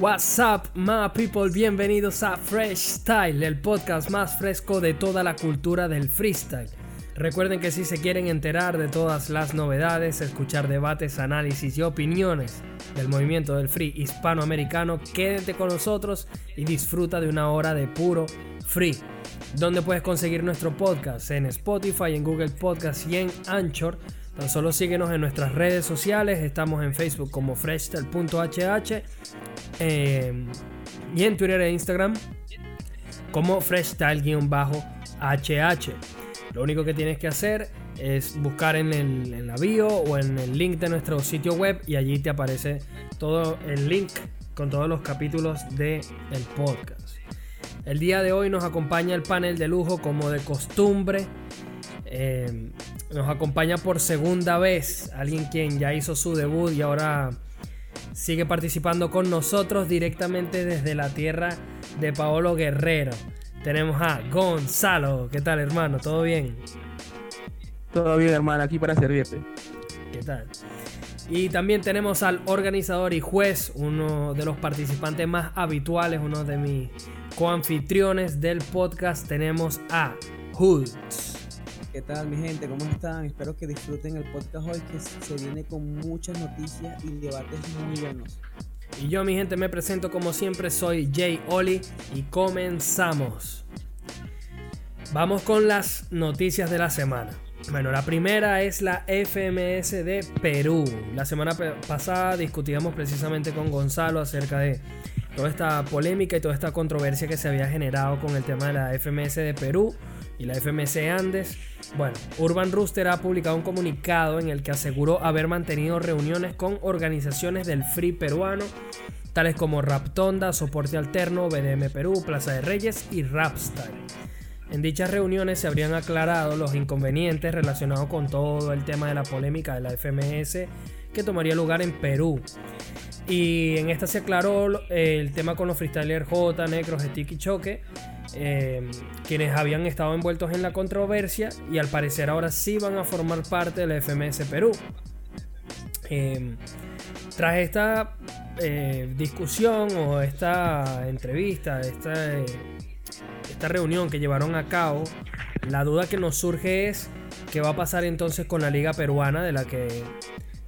What's up, my people? Bienvenidos a Fresh Style, el podcast más fresco de toda la cultura del freestyle. Recuerden que si se quieren enterar de todas las novedades, escuchar debates, análisis y opiniones del movimiento del free hispanoamericano, quédate con nosotros y disfruta de una hora de puro free. Donde puedes conseguir nuestro podcast en Spotify, en Google Podcast y en Anchor. Tan solo síguenos en nuestras redes sociales. Estamos en Facebook como freshstyle.hh eh, y en Twitter e Instagram como freshstyle-hh. Lo único que tienes que hacer es buscar en, el, la bio o en el link de nuestro sitio web y allí te aparece todo el link con todos los capítulos del el podcast. El día de hoy nos acompaña el panel de lujo como de costumbre. Eh, nos acompaña por segunda vez alguien quien ya hizo su debut y ahora sigue participando con nosotros directamente desde la tierra de Paolo Guerrero. Tenemos a Gonzalo. ¿Qué tal, hermano? ¿Todo bien? Todo bien, hermano. Aquí para servirte. ¿Qué tal? Y también tenemos al organizador y juez, uno de los participantes más habituales, uno de mis coanfitriones del podcast. Tenemos a Hoods. ¿Qué tal mi gente? ¿Cómo están? Espero que disfruten el podcast hoy que se viene con muchas noticias y debates muy buenos. Y yo mi gente me presento como siempre, soy Jay Oli y comenzamos. Vamos con las noticias de la semana. Bueno, la primera es la FMS de Perú. La semana pasada discutíamos precisamente con Gonzalo acerca de toda esta polémica y toda esta controversia que se había generado con el tema de la FMS de Perú y la FMS Andes. Bueno, Urban Rooster ha publicado un comunicado en el que aseguró haber mantenido reuniones con organizaciones del free peruano, tales como Raptonda, Soporte Alterno, BDM Perú, Plaza de Reyes y Rapstar. En dichas reuniones se habrían aclarado los inconvenientes relacionados con todo el tema de la polémica de la FMS que tomaría lugar en Perú. Y en esta se aclaró el tema con los freestylers J, Necros, Sticky Choque, eh, quienes habían estado envueltos en la controversia y al parecer ahora sí van a formar parte de la FMS Perú. Eh, tras esta eh, discusión o esta entrevista, esta, esta reunión que llevaron a cabo, la duda que nos surge es qué va a pasar entonces con la liga peruana de la que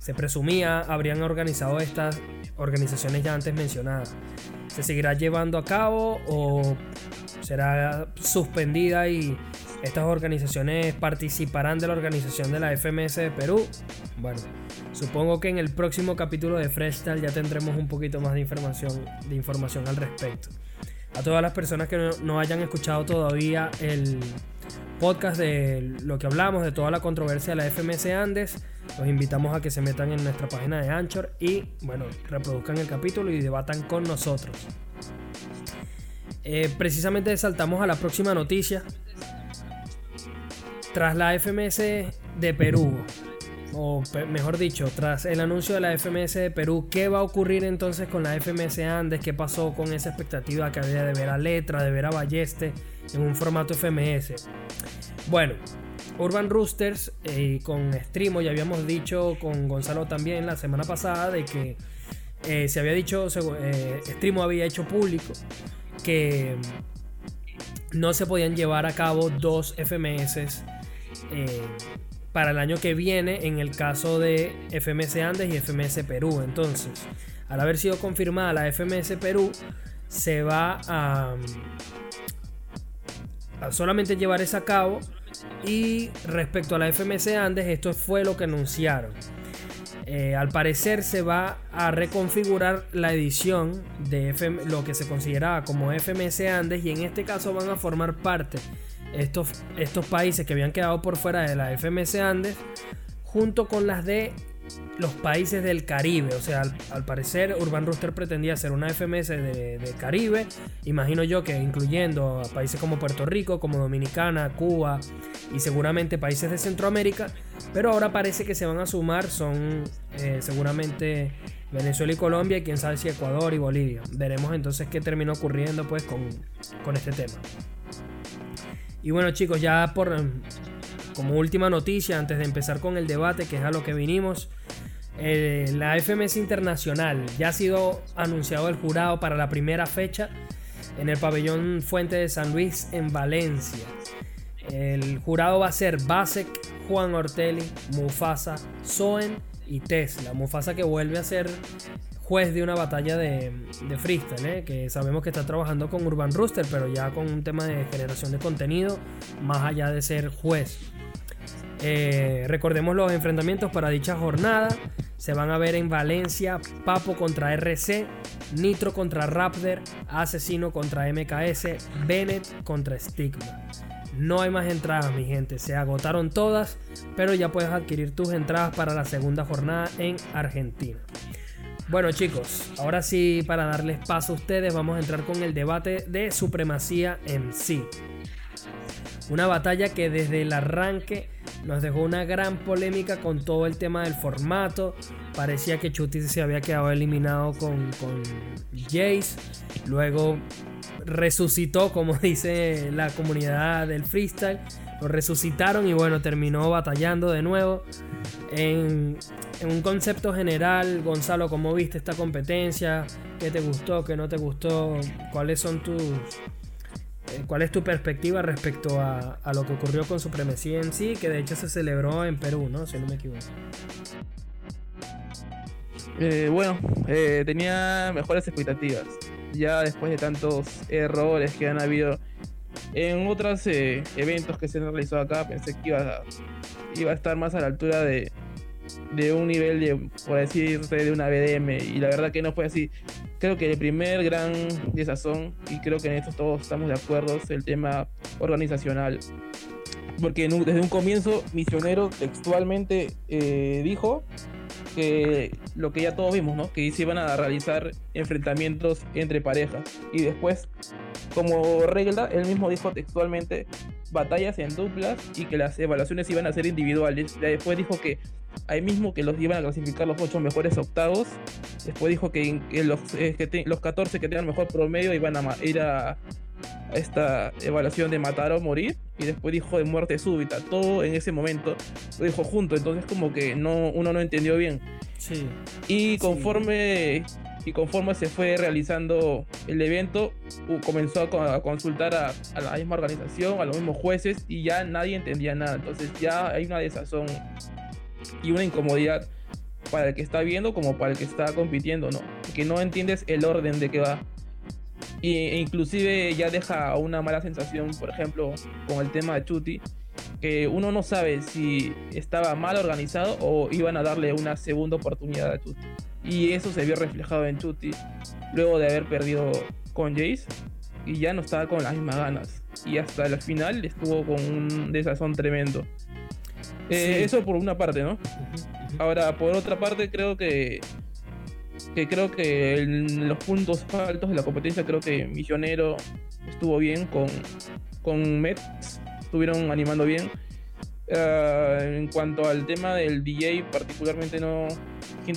se presumía habrían organizado estas organizaciones ya antes mencionadas. ¿Se seguirá llevando a cabo o será suspendida y estas organizaciones participarán de la organización de la FMS de Perú? Bueno, supongo que en el próximo capítulo de Freestyle ya tendremos un poquito más de información, de información al respecto. A todas las personas que no hayan escuchado todavía el podcast de lo que hablamos, de toda la controversia de la FMS Andes, los invitamos a que se metan en nuestra página de Anchor y, bueno, reproduzcan el capítulo y debatan con nosotros. Eh, precisamente saltamos a la próxima noticia. Tras la FMS de Perú, o mejor dicho, tras el anuncio de la FMS de Perú, ¿qué va a ocurrir entonces con la FMS Andes? ¿Qué pasó con esa expectativa que había de ver a Letra, de ver a Balleste en un formato FMS? Bueno, Urban Roosters eh, con Streamo, ya habíamos dicho con Gonzalo también la semana pasada de que eh, se había dicho, eh, Streamo había hecho público que no se podían llevar a cabo dos FMS para el año que viene en el caso de FMS Andes y FMS Perú. Entonces, al haber sido confirmada la FMS Perú, se va a, solamente llevar esa a cabo y respecto a la FMS Andes, esto fue lo que anunciaron. Eh, al parecer se va a reconfigurar la edición de lo que se consideraba como FMS Andes y en este caso van a formar parte estos, estos países que habían quedado por fuera de la FMS Andes junto con las de los países del Caribe. O sea, al, parecer Urban Rooster pretendía hacer una FMS de, Caribe. Imagino yo que incluyendo a países como Puerto Rico, como Dominicana, Cuba y seguramente países de Centroamérica. Pero ahora parece que se van a sumar, son eh, seguramente Venezuela y Colombia y quién sabe si Ecuador y Bolivia. Veremos entonces qué termina ocurriendo pues con, con este tema. Y bueno chicos, ya por como última noticia, antes de empezar con el debate, que es a lo que vinimos, Eh, la FMS Internacional ya ha sido anunciado el jurado para la primera fecha en el pabellón Fuente de San Luis en Valencia. El jurado va a ser Basek, Juan Ortelli, Mufasa, Soen y Tesla. Mufasa que vuelve a ser juez de una batalla de, freestyle, ¿eh? que sabemos que está trabajando con Urban Rooster, pero ya con un tema de generación de contenido, más allá de ser juez. Eh, recordemos los enfrentamientos para dicha jornada. Se van a ver en Valencia Papo contra RC, Nitro contra Raptor, Asesino contra MKS, Bennett contra Stigma. No hay más entradas, mi gente. Se agotaron todas, pero ya puedes adquirir tus entradas para la segunda jornada en Argentina. Bueno chicos, ahora sí para darles paso a ustedes vamos a entrar con el debate de supremacía en sí. Una batalla que desde el arranque nos dejó una gran polémica con todo el tema del formato. Parecía que Chuti se había quedado eliminado con, con Jace. Luego resucitó, como dice la comunidad del freestyle. Lo resucitaron y bueno, terminó batallando de nuevo. En, un concepto general, Gonzalo, ¿cómo viste esta competencia? ¿Qué te gustó? ¿Qué no te gustó? ¿Cuáles son tus... Eh, ¿Cuál es tu perspectiva respecto a, lo que ocurrió con Supremacía en sí? Que de hecho se celebró en Perú, ¿no? Si no me equivoco. Eh, bueno, eh, tenía mejores expectativas. Ya después de tantos errores que han habido en otros eventos que se han realizado acá, pensé que iba iba a estar más a la altura de, de un nivel de, por decirte, de una BDM. Y la verdad que no fue así. Creo que el primer gran desazón, y creo que en esto todos estamos de acuerdo, es el tema organizacional. Porque desde un comienzo, Misionero textualmente eh, dijo que lo que ya todos vimos, ¿no? Que se iban a realizar enfrentamientos entre parejas. Y después, como regla, él mismo dijo textualmente batallas en duplas y que las evaluaciones iban a ser individuales. Después dijo que ahí mismo que los iban a clasificar los 8 mejores octavos. Después dijo que, los, que los 14 que tenían mejor promedio iban a ir a, esta evaluación de matar o morir. Y después dijo de muerte súbita. Todo en ese momento lo dijo junto. Entonces como que no, uno no entendió bien. Sí. Y conforme... Y conforme se fue realizando el evento, comenzó a, consultar a, a la misma organización, a los mismos jueces, y ya nadie entendía nada. Entonces ya hay una desazón y una incomodidad para el que está viendo como para el que está compitiendo, ¿no? Que no entiendes el orden de que va. E inclusive ya deja una mala sensación, por ejemplo, con el tema de Chuti, que uno no sabe si estaba mal organizado o iban a darle una segunda oportunidad a Chuti. Y eso se vio reflejado en Chuti luego de haber perdido con Jace y ya no estaba con las mismas ganas. Y hasta el final estuvo con un desazón tremendo. Eh, eso por una parte, ¿no? Ahora, por otra parte, creo que que creo que en los puntos altos de la competencia creo que Misionero estuvo bien con, con Mets, estuvieron animando bien. Ah, en cuanto al tema del DJ, particularmente no,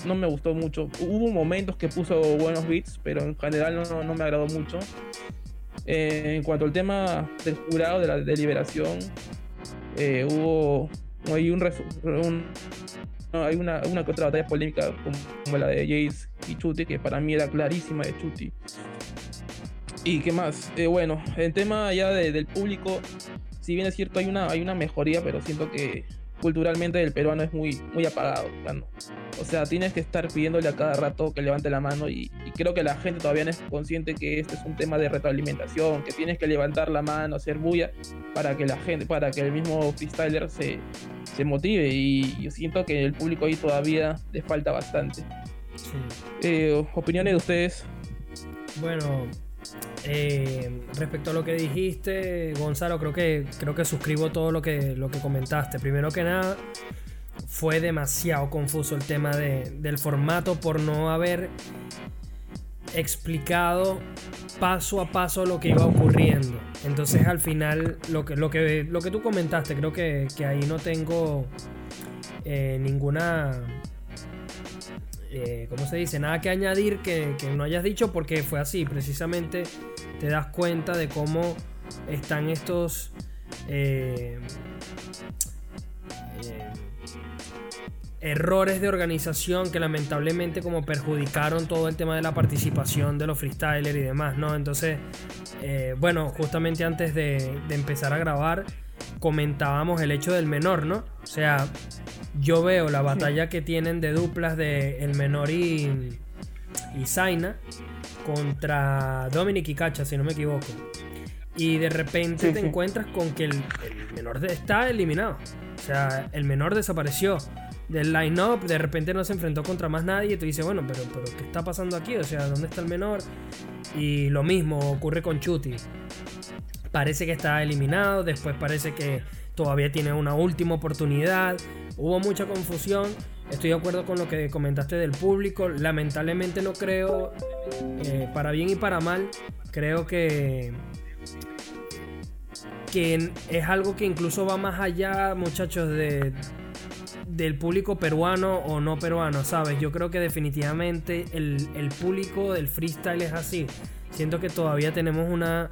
no me gustó mucho. Hubo momentos que puso buenos beats, pero en general no, no me agradó mucho. Eh, en cuanto al tema del jurado de la deliberación, eh, hubo hay un, hay una, una que otra batalla polémica como, la de Jace y Chuti, que para mí era clarísima de Chuti. ¿Y qué más? Eh, bueno, el tema ya del público, si bien es cierto hay una, hay una mejoría, pero siento que culturalmente el peruano es muy, muy apagado. O sea, tienes que estar pidiéndole a cada rato que levante la mano y, creo que la gente todavía no es consciente que este es un tema de retroalimentación, que tienes que levantar la mano, hacer bulla para que la gente, para que el mismo freestyler se, se motive y yo siento que el público ahí todavía le falta bastante. Eh, ¿Opiniones de ustedes? Bueno, eh, respecto a lo que dijiste, Gonzalo, creo que, creo que suscribo todo lo que, lo que comentaste. Primero que nada, fue demasiado confuso el tema del formato por no haber explicado paso a paso lo que iba ocurriendo. Entonces al final lo que, lo que, lo que tú comentaste, creo que, ahí no tengo eh, ninguna eh, ¿cómo se dice? Nada que añadir que, no hayas dicho porque fue así. Precisamente te das cuenta de cómo están estos... Eh, eh, errores de organización que lamentablemente como perjudicaron todo el tema de la participación de los freestylers y demás, ¿no? Entonces, eh, bueno, justamente antes de, empezar a grabar, comentábamos el hecho del menor, ¿no? O sea, yo veo la batalla que tienen de duplas de el menor y, y Zaina contra Dominic y Cacha, si no me equivoco. Y de repente te encuentras con que el, menor está eliminado. O sea, el menor desapareció del line-up. De repente no se enfrentó contra más nadie. Y te dice, bueno, pero, pero ¿qué está pasando aquí? O sea, ¿dónde está el menor? Y lo mismo ocurre con Chuti. Parece que está eliminado. Después parece que todavía tiene una última oportunidad. Hubo mucha confusión. Estoy de acuerdo con lo que comentaste del público. Lamentablemente no creo, eh, para bien y para mal, creo que que es algo que incluso va más allá, muchachos, de, del público peruano o no peruano, ¿sabes? Yo creo que definitivamente el, público del freestyle es así. Siento que todavía tenemos una,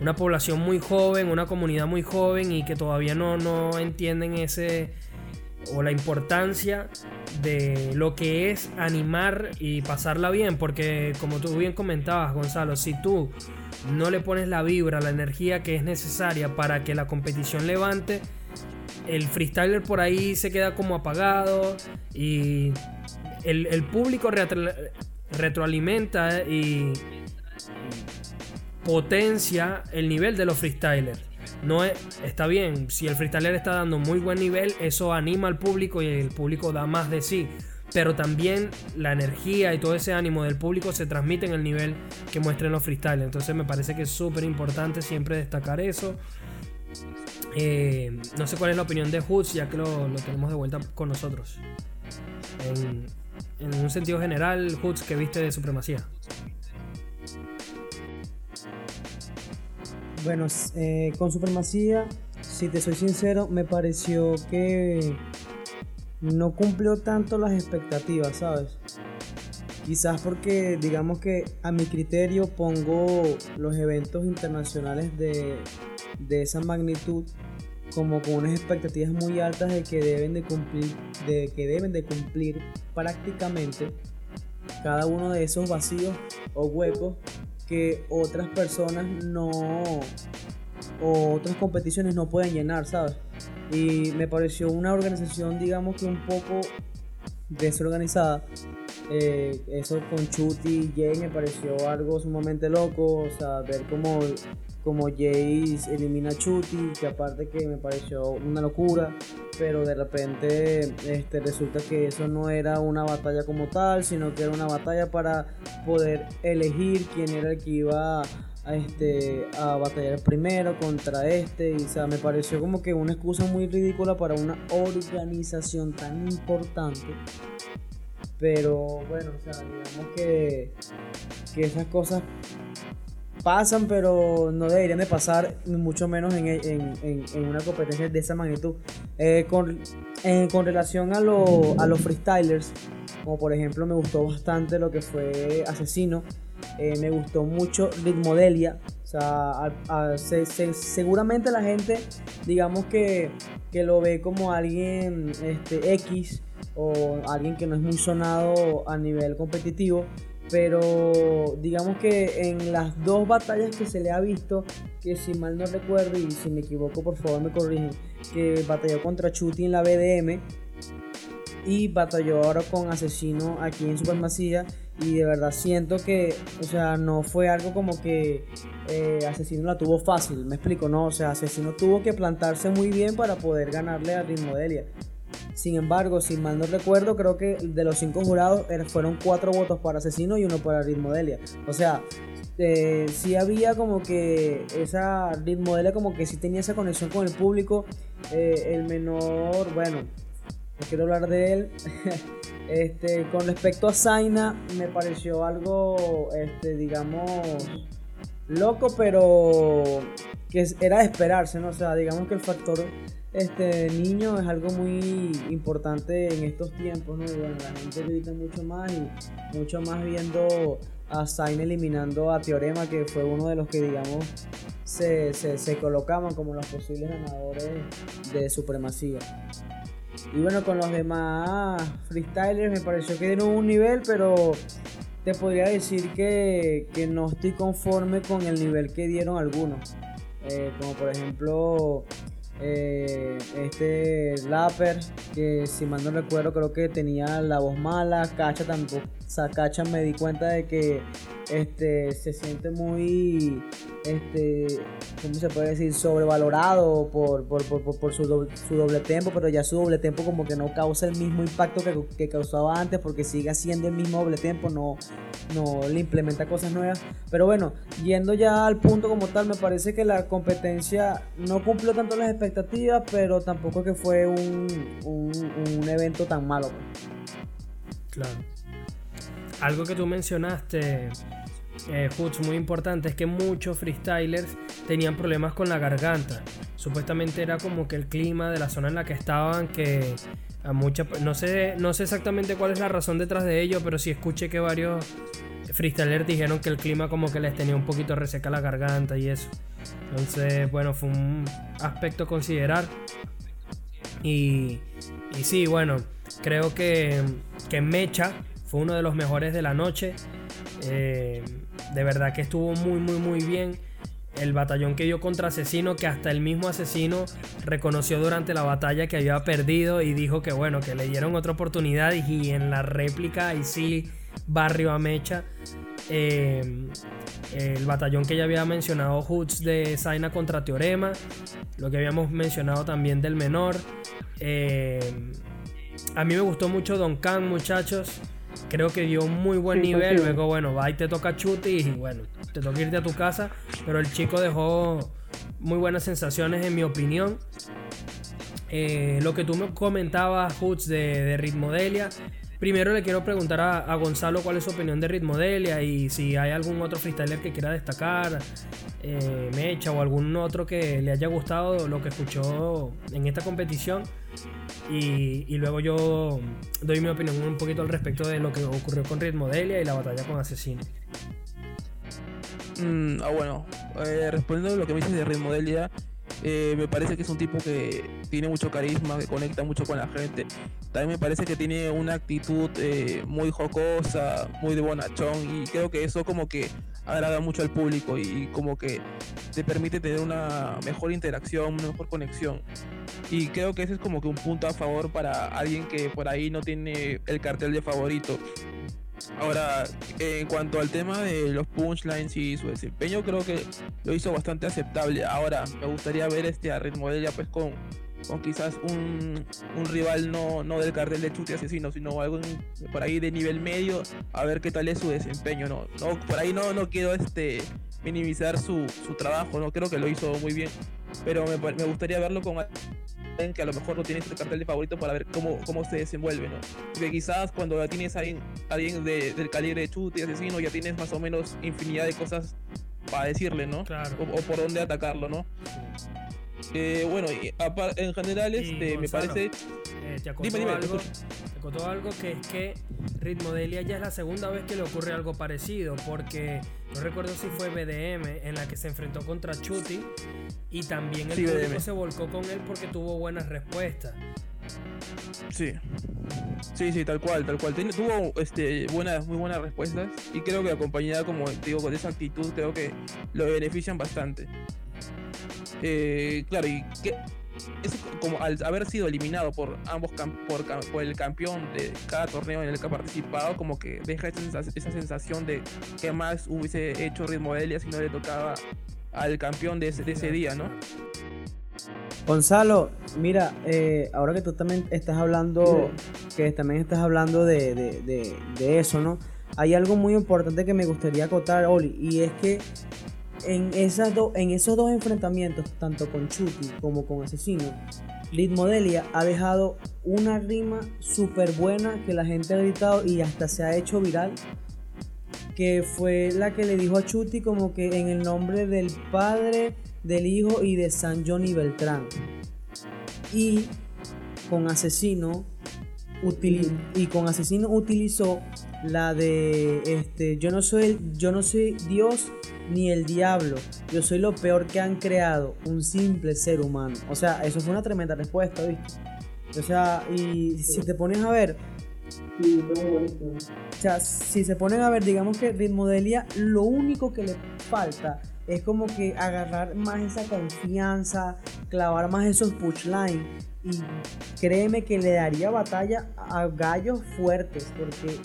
una población muy joven, una comunidad muy joven y que todavía no, no entienden ese o la importancia de lo que es animar y pasarla bien, porque como tú bien comentabas, Gonzalo, si tú no le pones la vibra, la energía que es necesaria para que la competición levante, el freestyler por ahí se queda como apagado y el, público retroalimenta y potencia el nivel de los freestylers. No es, está bien, si el freestyler está dando muy buen nivel, eso anima al público y el público da más de sí pero también la energía y todo ese ánimo del público se transmite en el nivel que muestren los freestyles. Entonces me parece que es súper importante siempre destacar eso. Eh, no sé cuál es la opinión de Hoods, ya que lo, tenemos de vuelta con nosotros. En, un sentido general, Hoods, ¿qué viste de supremacía? Bueno, eh, con supremacía, si te soy sincero, me pareció que no cumplió tanto las expectativas, ¿sabes? Quizás porque digamos que a mi criterio pongo los eventos internacionales de, esa magnitud como con unas expectativas muy altas de que deben de cumplir, de que deben de cumplir prácticamente cada uno de esos vacíos o huecos que otras personas no o otras competiciones no pueden llenar, ¿sabes? Y me pareció una organización, digamos que un poco desorganizada. Eh, eso con Chuti y Jay me pareció algo sumamente loco. O sea, ver cómo, como Jay elimina a Chuti, que aparte que me pareció una locura. Pero de repente este, resulta que eso no era una batalla como tal, sino que era una batalla para poder elegir quién era el que iba a, este, a batallar primero contra este. Y, o sea, me pareció como que una excusa muy ridícula para una organización tan importante. Pero bueno, o sea, digamos que, que esas cosas pasan, pero no deberían de pasar, mucho menos en, en, en, una competencia de esa magnitud. Eh, con, con, relación a, lo, a los freestylers, como por ejemplo me gustó bastante lo que fue Asesino. Eh, me gustó mucho Ritmodelia. O sea, seguramente la gente, digamos que, lo ve como alguien este, X o alguien que no es muy sonado a nivel competitivo. Pero digamos que en las dos batallas que se le ha visto, que si mal no recuerdo y si me equivoco por favor me corrigen, que batalló contra Chuti en la BDM y batalló ahora con Asesino aquí en Supermasía y de verdad siento que, o sea, no fue algo como que eh, Asesino la tuvo fácil, me explico, no, o sea, Asesino tuvo que plantarse muy bien para poder ganarle a Ritmo Delia. Sin embargo, si mal no recuerdo, creo que de los cinco jurados fueron cuatro votos para Asesino y uno para Ritmo Delia. O sea, eh, sí había como que esa Ritmo Delia como que sí tenía esa conexión con el público. Eh, el menor, bueno, no quiero hablar de él. Este, con respecto a Zaina, me pareció algo, este, digamos, loco, pero que era de esperarse, ¿no? O sea, digamos que el factor este niño es algo muy importante en estos tiempos, ¿no? Y bueno, la gente grita mucho más y mucho más viendo a Zayn eliminando a Teorema, que fue uno de los que, digamos, se, se, se colocaban como los posibles ganadores de supremacía. Y bueno, con los demás freestylers me pareció que dieron un nivel, pero te podría decir que, que no estoy conforme con el nivel que dieron algunos. Eh, como por ejemplo eh, este Lapper, que si mal no recuerdo creo que tenía la voz mala, Cacha tampoco, o Cacha me di cuenta de que este, se siente muy, este, ¿cómo se puede decir? Sobrevalorado por, por, su, doble, su, doble, tempo, pero ya su doble tempo como que no causa el mismo impacto que, que causaba antes porque sigue haciendo el mismo doble tempo, no, no le implementa cosas nuevas. Pero bueno, yendo ya al punto como tal, me parece que la competencia no cumplió tanto las expectativas, pero tampoco que fue un, un, evento tan malo. Pues. Claro. Algo que tú mencionaste eh, muy importante es que muchos freestylers tenían problemas con la garganta. Supuestamente era como que el clima de la zona en la que estaban, que a muchas, no sé, no sé exactamente cuál es la razón detrás de ello, pero sí escuché que varios freestylers dijeron que el clima como que les tenía un poquito reseca la garganta y eso. Entonces, bueno, fue un aspecto a considerar. Y, y sí, bueno, creo que, que Mecha fue uno de los mejores de la noche. Eh, de verdad que estuvo muy, muy, muy bien. El batallón que dio contra Asesino, que hasta el mismo Asesino reconoció durante la batalla que había perdido y dijo que bueno, que le dieron otra oportunidad y en la réplica y sí, barrio a mecha. Eh, el batallón que ya había mencionado Hoods de Zaina contra Teorema, lo que habíamos mencionado también del menor. Eh, a mí me gustó mucho Don Khan, muchachos. Creo que dio un muy buen nivel. Luego, bueno, va y te toca chuti y bueno, te toca irte a tu casa. Pero el chico dejó muy buenas sensaciones, en mi opinión. Eh, lo que tú me comentabas, Hoots, de, de Ritmodelia. Primero le quiero preguntar a, Gonzalo cuál es su opinión de Ritmodelia y si hay algún otro freestyler que quiera destacar, eh, Mecha o algún otro que le haya gustado lo que escuchó en esta competición. Y, luego yo doy mi opinión un poquito al respecto de lo que ocurrió con Ritmodelia y la batalla con Asesino. Mm, ah, bueno, eh, respondiendo a lo que me dices de Ritmodelia, eh, me parece que es un tipo que tiene mucho carisma, que conecta mucho con la gente. También me parece que tiene una actitud eh, muy jocosa, muy de bonachón y creo que eso como que agrada mucho al público y como que te permite tener una mejor interacción, una mejor conexión. Y creo que ese es como que un punto a favor para alguien que por ahí no tiene el cartel de favorito. Ahora, en cuanto al tema de los punchlines y su desempeño, creo que lo hizo bastante aceptable. Ahora, me gustaría ver este a Ritmo ya pues con, con quizás un, rival no, no del cartel de chute asesino, sino algo por ahí de nivel medio, a ver qué tal es su desempeño. No, no por ahí no, no quiero este minimizar su, su trabajo, no creo que lo hizo muy bien, pero me, me gustaría verlo con que a lo mejor no tienes este cartel de favorito para ver cómo, cómo se desenvuelve, ¿no? Porque quizás cuando ya tienes a alguien, alguien del calibre de chute y asesino, ya tienes más o menos infinidad de cosas para decirle, ¿no? Claro. O, por dónde atacarlo, ¿no? Eh, bueno, en general, este, me parece. Eh, te dime, algo, te contó algo que es que Ritmodelia ya es la segunda vez que le ocurre algo parecido, porque no recuerdo si fue BDM en la que se enfrentó contra Chuti y también el público se volcó con él porque tuvo buenas respuestas. Sí. Sí, sí, tal cual, tal cual. tuvo este, buenas, muy buenas respuestas y creo que acompañada, como digo, con esa actitud, creo que lo benefician bastante. Eh, claro, y que es como al haber sido eliminado por ambos por, el campeón de cada torneo en el que ha participado, como que deja esa, sensación de que más hubiese hecho ritmo si no le tocaba al campeón de ese, día, ¿no? Gonzalo, mira, eh, ahora que tú también estás hablando, que también estás hablando de, de, eso, ¿no? Hay algo muy importante que me gustaría acotar, Oli, y es que en, esas en esos dos enfrentamientos, tanto con Chucky como con Asesino, Modelia ha dejado una rima súper buena que la gente ha gritado y hasta se ha hecho viral. Que fue la que le dijo a Chuti como que en el nombre del padre, del hijo y de San Johnny Beltrán. Y con Asesino y con Asesino utilizó la de este yo no soy yo no soy Dios ni el diablo. Yo soy lo peor que han creado, un simple ser humano. O sea, eso fue una tremenda respuesta, ¿viste? O sea, y si te pones a ver, o sea, si se ponen a ver, digamos que Ritmodelia, lo único que le falta es como que agarrar más esa confianza, clavar más esos punchlines y créeme que le daría batalla a gallos fuertes porque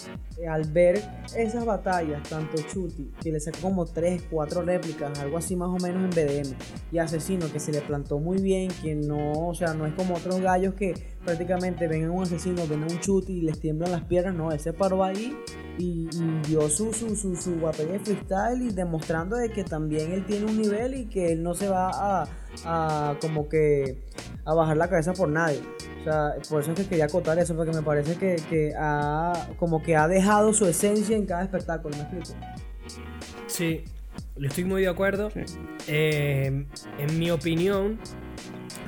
al ver esas batallas, tanto Chuti, que le sacó como 3, 4 réplicas, algo así más o menos en BDM, y Asesino, que se le plantó muy bien, que no, o sea, no es como otros gallos que prácticamente ven a un asesino, ven a un Chuti y les tiemblan las piernas, no, ese paró ahí y, dio su, su, su, su batalla de freestyle y demostrando de que también él tiene un nivel y que él no se va a, a como que a bajar la cabeza por nadie. O sea, por eso es que quería acotar eso, porque me parece que, que ha, como que ha dejado su esencia en cada espectáculo, ¿me explico? Sí, le estoy muy de acuerdo. Eh, en mi opinión,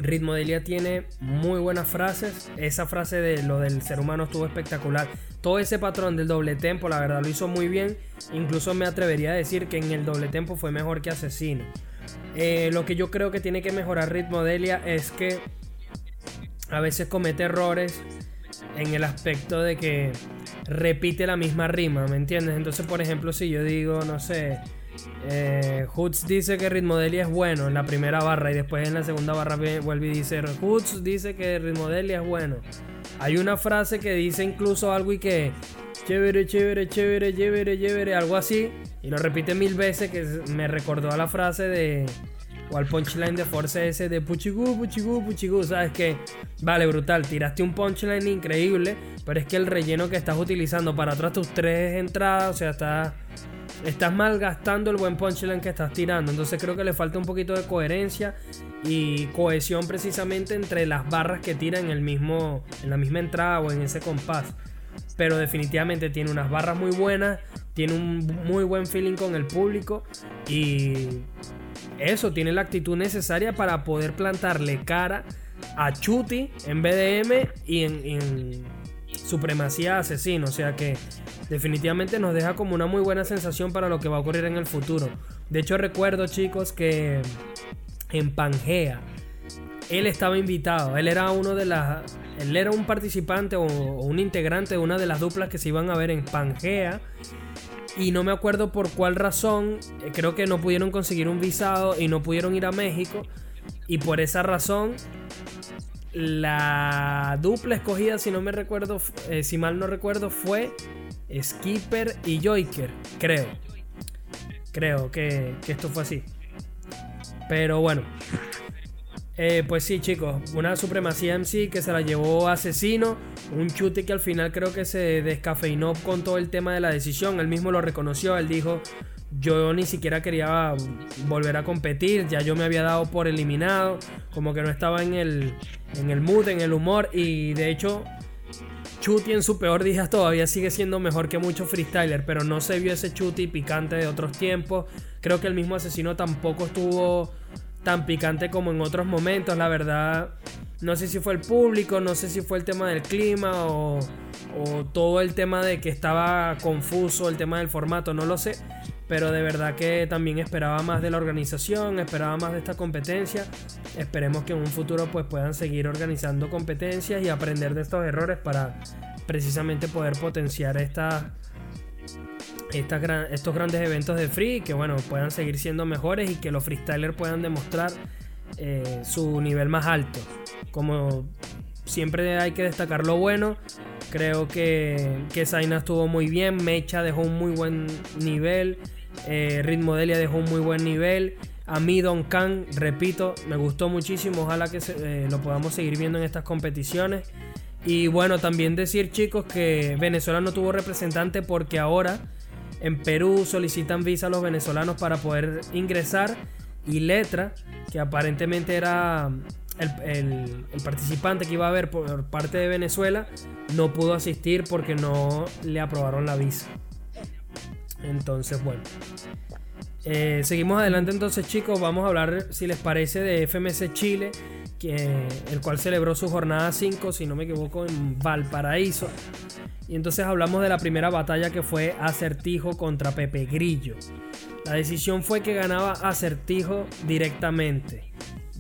Ritmodelia tiene muy buenas frases. Esa frase de lo del ser humano estuvo espectacular. Todo ese patrón del doble tempo, la verdad, lo hizo muy bien. Incluso me atrevería a decir que en el doble tempo fue mejor que Asesino. Eh, lo que yo creo que tiene que mejorar Ritmodelia es que a veces comete errores en el aspecto de que repite la misma rima, ¿me entiendes? Entonces, por ejemplo, si yo digo, no sé, eh, Hoots dice que Ritmodelia es bueno en la primera barra y después en la segunda barra vuelve y dice, Hoots dice que Ritmodelia es bueno. Hay una frase que dice incluso algo y que chévere, chévere, chévere, chévere, chévere, algo así. Y lo repite mil veces que me recordó a la frase de... O al punchline de Force S de Puchigú, Puchigú, Puchigú. Sabes que, vale, brutal. Tiraste un punchline increíble. Pero es que el relleno que estás utilizando para atrás tus tres entradas, o sea, estás, estás malgastando el buen punchline que estás tirando. Entonces creo que le falta un poquito de coherencia y cohesión precisamente entre las barras que tira en, el mismo, en la misma entrada o en ese compás pero definitivamente tiene unas barras muy buenas, tiene un muy buen feeling con el público y eso, tiene la actitud necesaria para poder plantarle cara a Chuti en BDM y en, supremacía asesino, o sea que definitivamente nos deja como una muy buena sensación para lo que va a ocurrir en el futuro. De hecho recuerdo chicos que en Pangea él estaba invitado, él era uno de las él era un participante o, un integrante de una de las duplas que se iban a ver en Pangea. Y no me acuerdo por cuál razón. Eh, creo que no pudieron conseguir un visado y no pudieron ir a México. Y por esa razón, la dupla escogida, si no me recuerdo, eh, si mal no recuerdo, fue Skipper y Joiker. Creo. Creo que, que esto fue así. Pero bueno, eh, pues sí, chicos, una supremacía MC que se la llevó asesino. Un chute que al final creo que se descafeinó con todo el tema de la decisión. Él mismo lo reconoció. Él dijo: Yo ni siquiera quería volver a competir. Ya yo me había dado por eliminado. Como que no estaba en el, en el mood, en el humor. Y de hecho, Chuti en su peor día todavía sigue siendo mejor que muchos freestyler, pero no se vio ese Chuti picante de otros tiempos. Creo que el mismo asesino tampoco estuvo tan picante como en otros momentos. La verdad, no sé si fue el público, no sé si fue el tema del clima o, todo el tema de que estaba confuso, el tema del formato, no lo sé. Pero de verdad que también esperaba más de la organización, esperaba más de esta competencia. Esperemos que en un futuro pues puedan seguir organizando competencias y aprender de estos errores para precisamente poder potenciar estas estos grandes eventos de free que bueno puedan seguir siendo mejores y que los freestylers puedan demostrar eh, su nivel más alto como siempre hay que destacar lo bueno creo que, que Zaina estuvo muy bien Mecha dejó un muy buen nivel eh, Ritmodelia dejó un muy buen nivel a mí Don Khan, repito, me gustó muchísimo. Ojalá que eh, lo podamos seguir viendo en estas competiciones. Y bueno, también decir chicos que Venezuela no tuvo representante porque ahora en Perú solicitan visa a los venezolanos para poder ingresar y Letra, que aparentemente era el, participante que iba a haber por parte de Venezuela, no pudo asistir porque no le aprobaron la visa. Entonces, bueno. Eh, seguimos adelante entonces chicos, vamos a hablar si les parece de FMC Chile, que, el cual celebró su jornada 5, si no me equivoco, en Valparaíso. Y entonces hablamos de la primera batalla que fue Acertijo contra Pepe Grillo. La decisión fue que ganaba Acertijo directamente.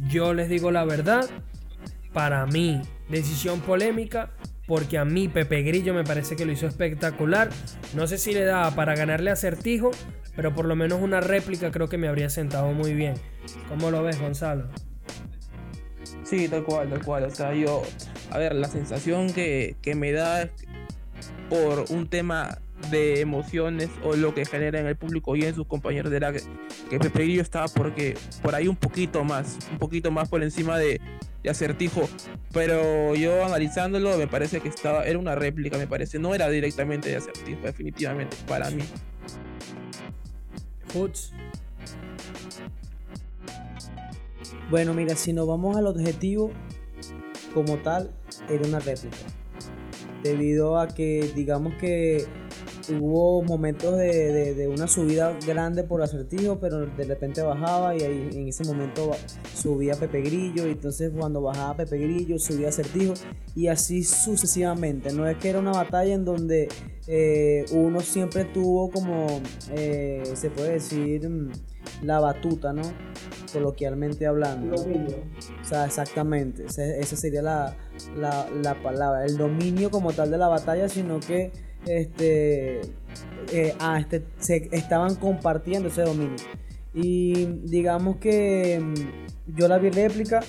Yo les digo la verdad, para mí, decisión polémica, porque a mí Pepe Grillo me parece que lo hizo espectacular. No sé si le daba para ganarle a Certijo, pero por lo menos una réplica creo que me habría sentado muy bien. ¿Cómo lo ves, Gonzalo? Sí, tal cual, tal cual. O sea, yo, a ver, la sensación que, me da por un tema de emociones o lo que genera en el público y en sus compañeros era que, que Pepe Grillo estaba porque por ahí un poquito más, un poquito más por encima de, acertijo. Pero yo analizándolo me parece que estaba, era una réplica, me parece, no era directamente de acertijo, definitivamente, para mí. Bueno, mira, si nos vamos al objetivo como tal, era una réplica. Debido a que, digamos que hubo momentos de, una subida grande por acertijo, pero de repente bajaba y ahí, en ese momento subía Pepe Grillo, y entonces cuando bajaba Pepe Grillo subía acertijo, y así sucesivamente. No es que era una batalla en donde eh, uno siempre tuvo como, eh, se puede decir, mm, la batuta, ¿no? Coloquialmente hablando. O sea, exactamente, esa sería la, la palabra, el dominio como tal de la batalla, sino que este, eh, ah, este, se estaban compartiendo ese dominio. Y digamos que mm, yo la vi réplica,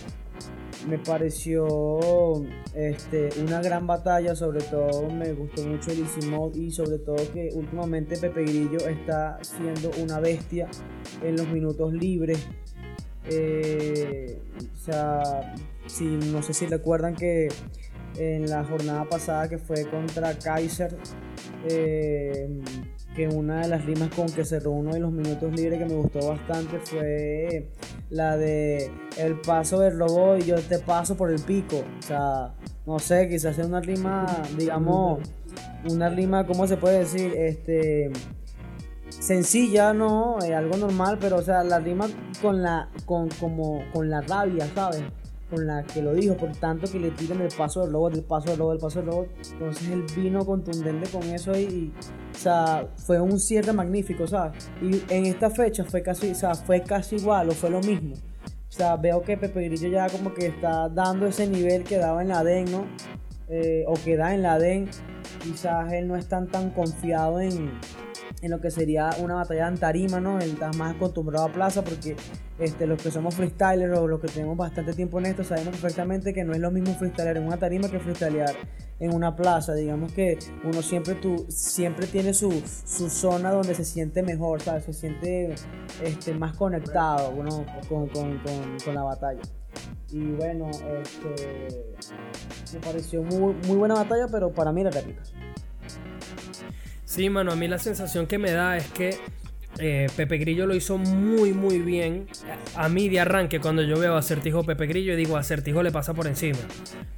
me pareció este, una gran batalla, sobre todo me gustó mucho el Easy Mode y sobre todo que últimamente Pepe Grillo está siendo una bestia en los minutos libres. Eh, o sea, si, no sé si recuerdan que en la jornada pasada que fue contra Kaiser, eh, que una de las rimas con que cerró uno de los minutos libres que me gustó bastante fue la de el paso del robot y yo te paso por el pico. O sea, no sé, quizás sea una rima, digamos, una rima, ¿cómo se puede decir? Este sencilla, no, eh, algo normal, pero o sea, la rima con la con como con la rabia, ¿sabes? Con la que lo dijo, por tanto que le tiran el paso del robot, el paso del robot, el paso del robot. Entonces él vino contundente con eso y, o sea, fue un cierre magnífico, ¿sabes? Y en esta fecha fue casi, o sea, fue casi igual o fue lo mismo. O sea, veo que Pepe Grillo ya como que está dando ese nivel que daba en la DEN, ¿no? Eh, o que da en la DEN. Quizás él no es tan tan confiado en, en lo que sería una batalla en tarima, ¿no? Él está más acostumbrado a plaza porque este, los que somos freestylers o los que tenemos bastante tiempo en esto sabemos perfectamente que no es lo mismo freestyler en una tarima que freestylear en una plaza. Digamos que uno siempre, tú, siempre tiene su, su zona donde se siente mejor, ¿sabes? Se siente este, más conectado con, con, con, la batalla. Y bueno, este, me pareció muy, muy buena batalla, pero para mí la réplica. Sí, mano, a mí la sensación que me da es que eh, Pepe Grillo lo hizo muy, muy bien. A mí de arranque, cuando yo veo Acertijo Pepe Grillo, digo, Acertijo le pasa por encima.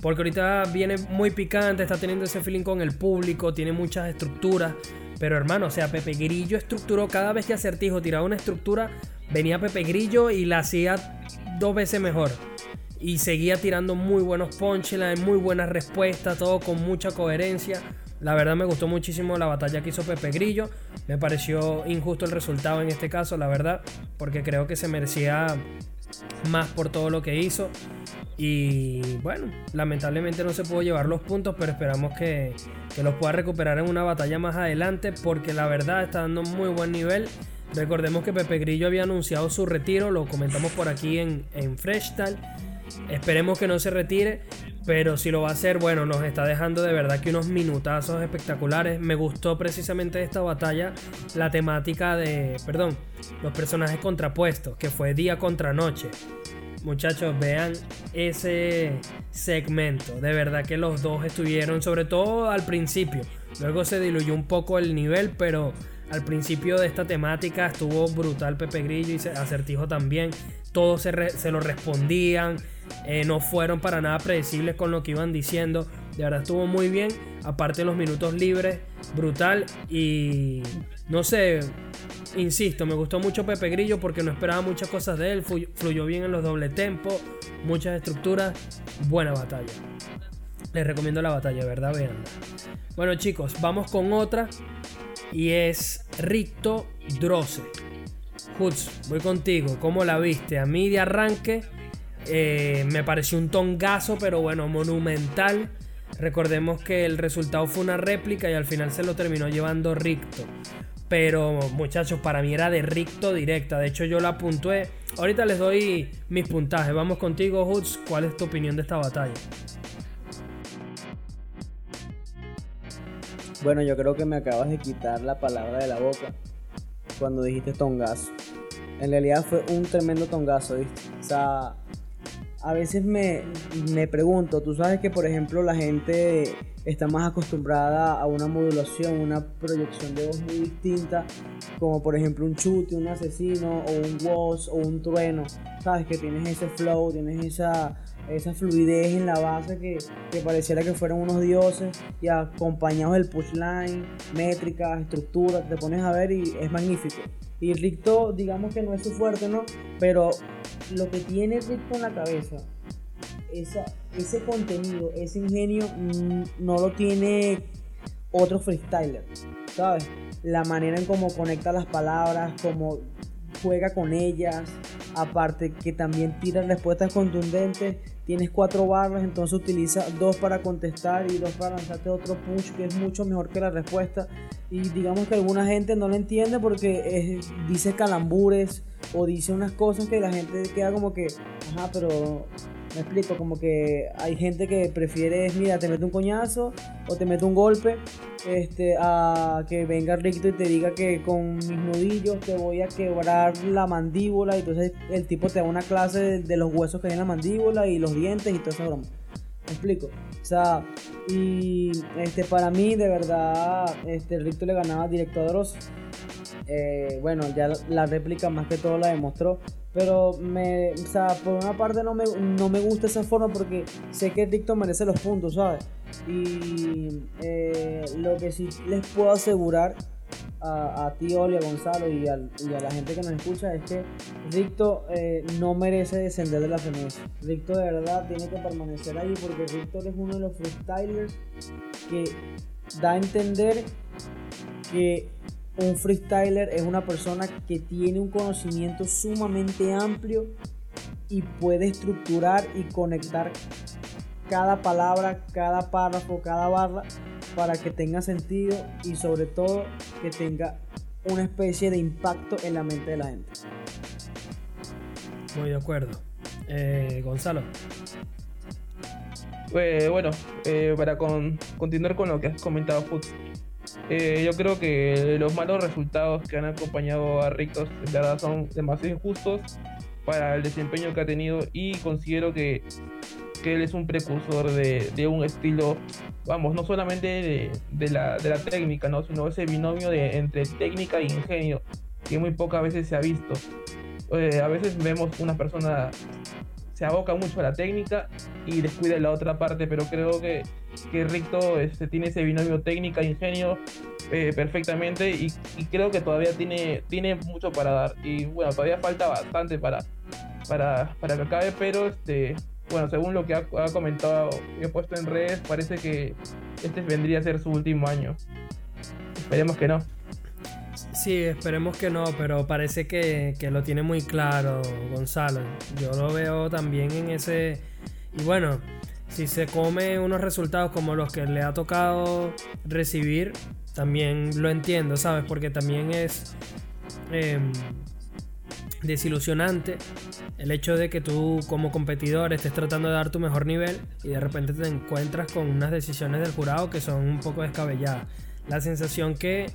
Porque ahorita viene muy picante, está teniendo ese feeling con el público, tiene muchas estructuras. Pero hermano, o sea, Pepe Grillo estructuró cada vez que Acertijo tiraba una estructura, venía Pepe Grillo y la hacía dos veces mejor. Y seguía tirando muy buenos punchlines, muy buenas respuestas, todo con mucha coherencia. La verdad me gustó muchísimo la batalla que hizo Pepe Grillo. Me pareció injusto el resultado en este caso, la verdad, porque creo que se merecía más por todo lo que hizo. Y bueno, lamentablemente no se pudo llevar los puntos, pero esperamos que, los pueda recuperar en una batalla más adelante, porque la verdad está dando muy buen nivel. Recordemos que Pepe Grillo había anunciado su retiro, lo comentamos por aquí en, en Fresh Esperemos que no se retire, pero si lo va a hacer, bueno, nos está dejando de verdad que unos minutazos espectaculares. Me gustó precisamente esta batalla la temática de, perdón, los personajes contrapuestos, que fue día contra noche. Muchachos, vean ese segmento. De verdad que los dos estuvieron, sobre todo al principio. Luego se diluyó un poco el nivel, pero al principio de esta temática estuvo brutal Pepe Grillo y Acertijo también. Todos se, se lo respondían eh, no fueron para nada predecibles con lo que iban diciendo. De verdad estuvo muy bien. Aparte los minutos libres, brutal. Y no sé, insisto, me gustó mucho Pepe Grillo porque no esperaba muchas cosas de él. Fluyó bien en los doble tempos, muchas estructuras. Buena batalla. Les recomiendo la batalla, ¿verdad? Vean. Bueno chicos, vamos con otra. Y es Ricto Droce. Hutz, voy contigo. ¿Cómo la viste? A mí de arranque Eh, me pareció un tongazo, pero bueno, monumental. Recordemos que el resultado fue una réplica y al final se lo terminó llevando Ricto. Pero muchachos, para mí era de Ricto directa. De hecho, yo la puntué. Ahorita les doy mis puntajes. Vamos contigo, Hoods. ¿Cuál es tu opinión de esta batalla? Bueno, yo creo que me acabas de quitar la palabra de la boca cuando dijiste tongazo. En realidad fue un tremendo tongazo, ¿viste? O sea, a veces me, me pregunto, tú sabes que por ejemplo la gente está más acostumbrada a una modulación, una proyección de voz muy distinta, como por ejemplo un chute, un asesino, o un woz, o un trueno. Sabes que tienes ese flow, tienes esa esa fluidez en la base que, pareciera que fueran unos dioses y acompañados del pushline, métricas, estructuras, te pones a ver y es magnífico. Y Ricto, digamos que no es su fuerte, ¿no? Pero lo que tiene Ricto en la cabeza, esa, ese contenido, ese ingenio, mm, no lo tiene otro freestyler, ¿sabes? La manera en cómo conecta las palabras, cómo juega con ellas, aparte que también tira respuestas contundentes tienes cuatro barras, entonces utiliza dos para contestar y dos para lanzarte otro punch que es mucho mejor que la respuesta. Y digamos que alguna gente no lo entiende porque dice calambures o dice unas cosas que la gente queda como que, ajá, pero me explico, como que hay gente que prefiere, mira, te mete un coñazo o te mete un golpe, este, a que venga Ricto y te diga que con mis nudillos te voy a quebrar la mandíbula y entonces el tipo te da una clase de, los huesos que hay en la mandíbula y los dientes y todo eso broma. Me explico. O sea, y este, para mí, de verdad, este, Ricto le ganaba directo a Dross. Eh, bueno, ya la réplica más que todo la demostró. Pero me, o sea, por una parte no me, no me gusta esa forma porque sé que TikTok merece los puntos, ¿sabes? Y eh, lo que sí les puedo asegurar a, a ti, Oli, a Gonzalo y, a la gente que nos escucha es que Ricto eh, no merece descender de la FMS. Ricto de verdad tiene que permanecer ahí porque Ricto es uno de los freestylers que da a entender que un freestyler es una persona que tiene un conocimiento sumamente amplio y puede estructurar y conectar cada palabra, cada párrafo, cada barra para que tenga sentido y sobre todo que tenga una especie de impacto en la mente de la gente. Muy de acuerdo. Eh, Gonzalo. Pues, bueno, eh, para continuar con lo que has comentado, eh, yo creo que los malos resultados que han acompañado a Rictos en verdad son demasiado injustos para el desempeño que ha tenido y considero que, que él es un precursor de, de un estilo, vamos, no solamente de, la, de, la, técnica, ¿no? sino ese binomio de, entre técnica e ingenio que muy pocas veces se ha visto. Eh, a veces vemos una persona se aboca mucho a la técnica y descuida la otra parte, pero creo que, que Ricto este, tiene ese binomio técnica ingenio eh, perfectamente y, creo que todavía tiene, tiene mucho para dar. Y bueno, todavía falta bastante para, para, para que acabe, pero este, bueno, según lo que ha, comentado y he puesto en redes, parece que este vendría a ser su último año. Esperemos que no. Sí, esperemos que no, pero parece que, lo tiene muy claro Gonzalo. Yo lo veo también en ese... Y bueno, si se come unos resultados como los que le ha tocado recibir, también lo entiendo, ¿sabes? Porque también es em, desilusionante el hecho de que tú como competidor estés tratando de dar tu mejor nivel y de repente te encuentras con unas decisiones del jurado que son un poco descabelladas. La sensación que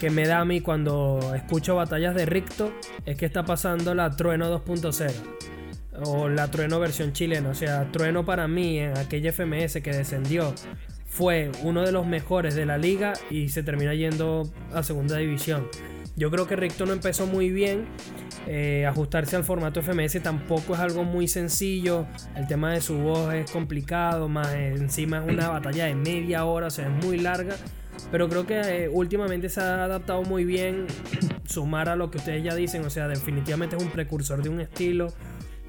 que me da a mí cuando escucho batallas de Ricto es que está pasando la Trueno 2.0 o la Trueno versión chilena. O sea, Trueno para mí en aquella FMS que descendió fue uno de los mejores de la liga y se termina yendo a segunda división. Yo creo que Ricto no empezó muy bien. Eh, ajustarse al formato FMS tampoco es algo muy sencillo. El tema de su voz es complicado, más encima es una batalla de media hora, o sea, es muy larga. Pero creo que eh, últimamente se ha adaptado muy bien. Sumar a lo que ustedes ya dicen. O sea, definitivamente es un precursor de un estilo.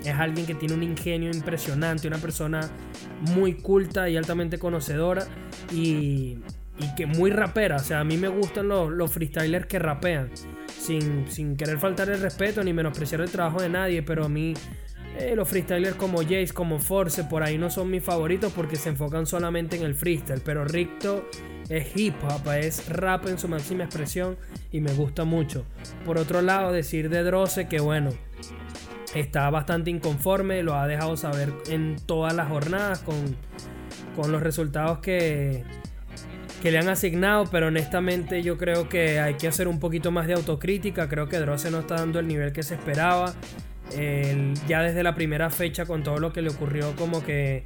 Es alguien que tiene un ingenio impresionante. Una persona muy culta y altamente conocedora. Y, y que muy rapera. O sea, a mí me gustan los, los freestylers que rapean. Sin, sin querer faltar el respeto ni menospreciar el trabajo de nadie. Pero a mí Eh, los freestylers como Jace, como Force, por ahí no son mis favoritos porque se enfocan solamente en el freestyle. Pero Ricto es hip hop, es rap en su máxima expresión y me gusta mucho. Por otro lado, decir de Droce que bueno, está bastante inconforme, lo ha dejado saber en todas las jornadas con, con los resultados que, que le han asignado, pero honestamente yo creo que hay que hacer un poquito más de autocrítica. Creo que Droce no está dando el nivel que se esperaba. ya desde la primera fecha con todo lo que le ocurrió como que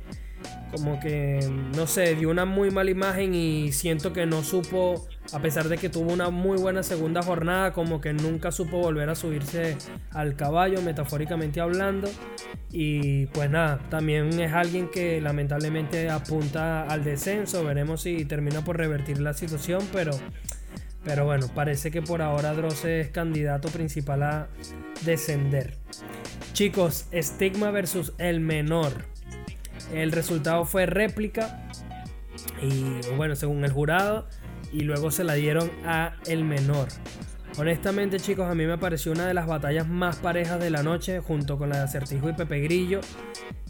como que, no sé, dio una muy mala imagen y siento que no supo, a pesar de que tuvo una muy buena segunda jornada, como que nunca supo volver a subirse al caballo, metafóricamente hablando. Y pues nada, también es alguien que lamentablemente apunta al descenso, veremos si termina por revertir la situación, pero... Pero bueno, parece que por ahora Dross es candidato principal a descender. Chicos, Stigma versus el menor. El resultado fue réplica. Y bueno, según el jurado. Y luego se la dieron a el menor. Honestamente, chicos, a mí me pareció una de las batallas más parejas de la noche, junto con la de Acertijo y Pepe Grillo.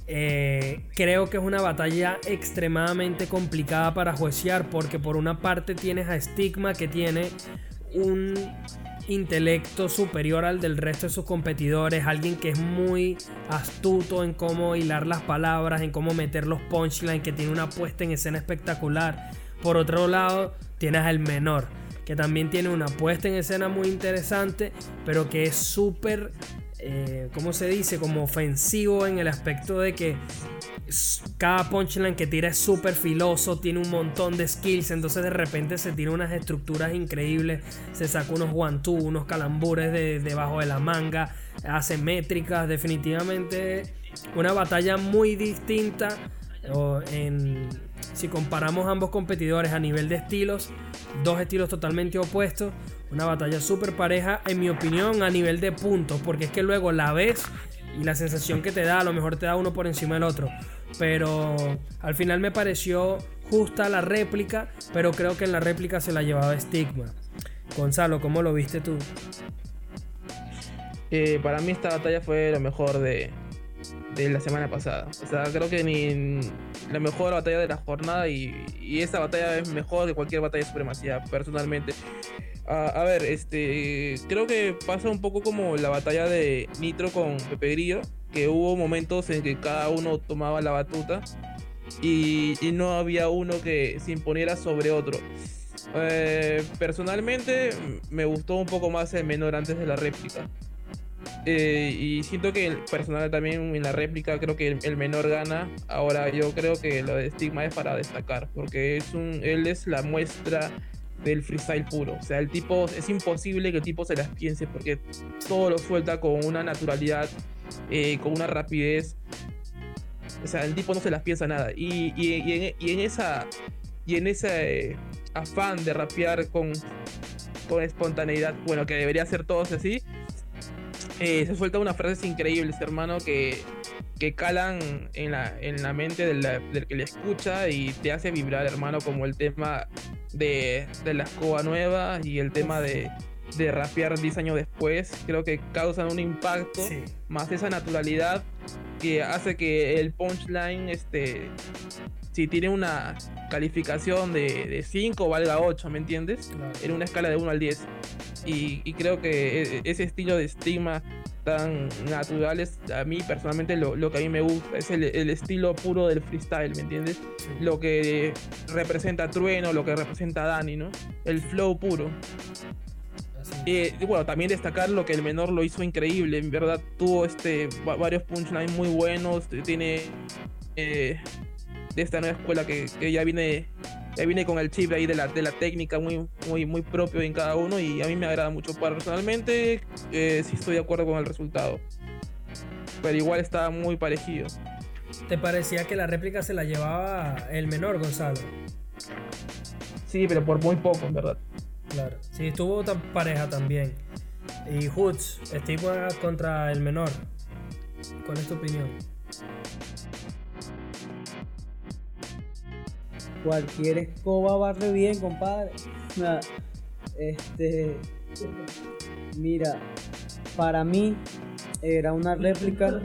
Eh, creo que es una batalla extremadamente complicada para juecear, porque por una parte tienes a Stigma que tiene un intelecto superior al del resto de sus competidores, alguien que es muy astuto en cómo hilar las palabras, en cómo meter los punchlines, que tiene una puesta en escena espectacular. Por otro lado, tienes al menor, que también tiene una puesta en escena muy interesante, pero que es súper, eh, ¿cómo se dice? Como ofensivo en el aspecto de que cada punchline que tira es súper filoso, tiene un montón de skills, entonces de repente se tira unas estructuras increíbles, se saca unos one-two, unos calambures de, debajo de la manga, hace métricas, definitivamente una batalla muy distinta si comparamos ambos competidores a nivel de estilos, dos estilos totalmente opuestos, una batalla súper pareja en mi opinión a nivel de puntos, porque es que luego la ves y la sensación que te da, a lo mejor te da uno por encima del otro. Pero al final me pareció justa la réplica, pero creo que en la réplica se la llevaba Stigma. Gonzalo, ¿cómo lo viste tú? Eh, para mí esta batalla fue lo mejor de, de la semana pasada. O sea, creo que ni la mejor batalla de la jornada y, y esta batalla es mejor que cualquier batalla de supremacía, personalmente. A, ver, este, creo que pasa un poco como la batalla de Nitro con Pepe Grillo, que hubo momentos en que cada uno tomaba la batuta y, no había uno que se imponiera sobre otro. Eh, personalmente me gustó un poco más el menor antes de la réplica. Eh, y siento que el personal también en la réplica creo que el, menor gana. Ahora yo creo que lo de Stigma es para destacar, porque es un, él es la muestra del freestyle puro. O sea, el tipo, es imposible que el tipo se las piense porque todo lo suelta con una naturalidad, eh, con una rapidez. O sea, el tipo no se las piensa nada. Y, en, esa, y en ese afán de rapear con, con espontaneidad, bueno, que debería ser todos así, eh, se suelta unas frases increíbles, hermano, que, que calan en la, en la mente del, del, que le escucha y te hace vibrar, hermano, como el tema de, de la escoba nueva y el tema de, de rapear 10 años después. Creo que causan un impacto, más esa naturalidad que hace que el punchline, este, si tiene una calificación de, 5, valga 8, ¿me entiendes? En una escala de 1 al 10. Y, y, creo que e, ese estilo de estigma tan naturales, a mí personalmente lo, lo que a mí me gusta es el, el, estilo puro del freestyle, ¿me entiendes? Lo que representa Trueno, lo que representa Dani, ¿no? El flow puro. Y bueno, también destacar lo que el menor lo hizo increíble, en verdad tuvo este varios punchlines muy buenos, tiene eh, de esta nueva escuela que, que ya viene ya viene con el chip ahí de la, de la técnica muy, muy, muy propio en cada uno y a mí me agrada mucho. Personalmente, eh, sí estoy de acuerdo con el resultado. Pero igual estaba muy parecido. ¿Te parecía que la réplica se la llevaba el menor, Gonzalo? Sí, pero por muy poco, en verdad. Claro. Sí, estuvo tan pareja también. Y Hoods, Estigma contra el menor. ¿Cuál es tu opinión? cualquier escoba barre bien, compadre. Este, mira, para mí, era una réplica.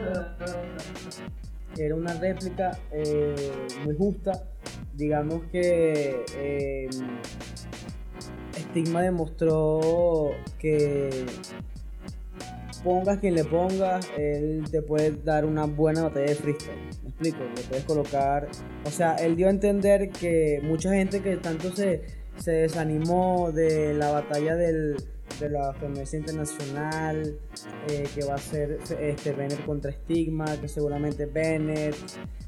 Era una réplica eh, muy justa. Digamos que eh, Stigma demostró que pongas quien le pongas, él te puede dar una buena batalla de freestyle. Me explico, le puedes colocar. O sea, él dio a entender que mucha gente que tanto se, se desanimó de la batalla del, de la FMS internacional, eh, que va a ser este Bennett contra Stigma, que seguramente Bennett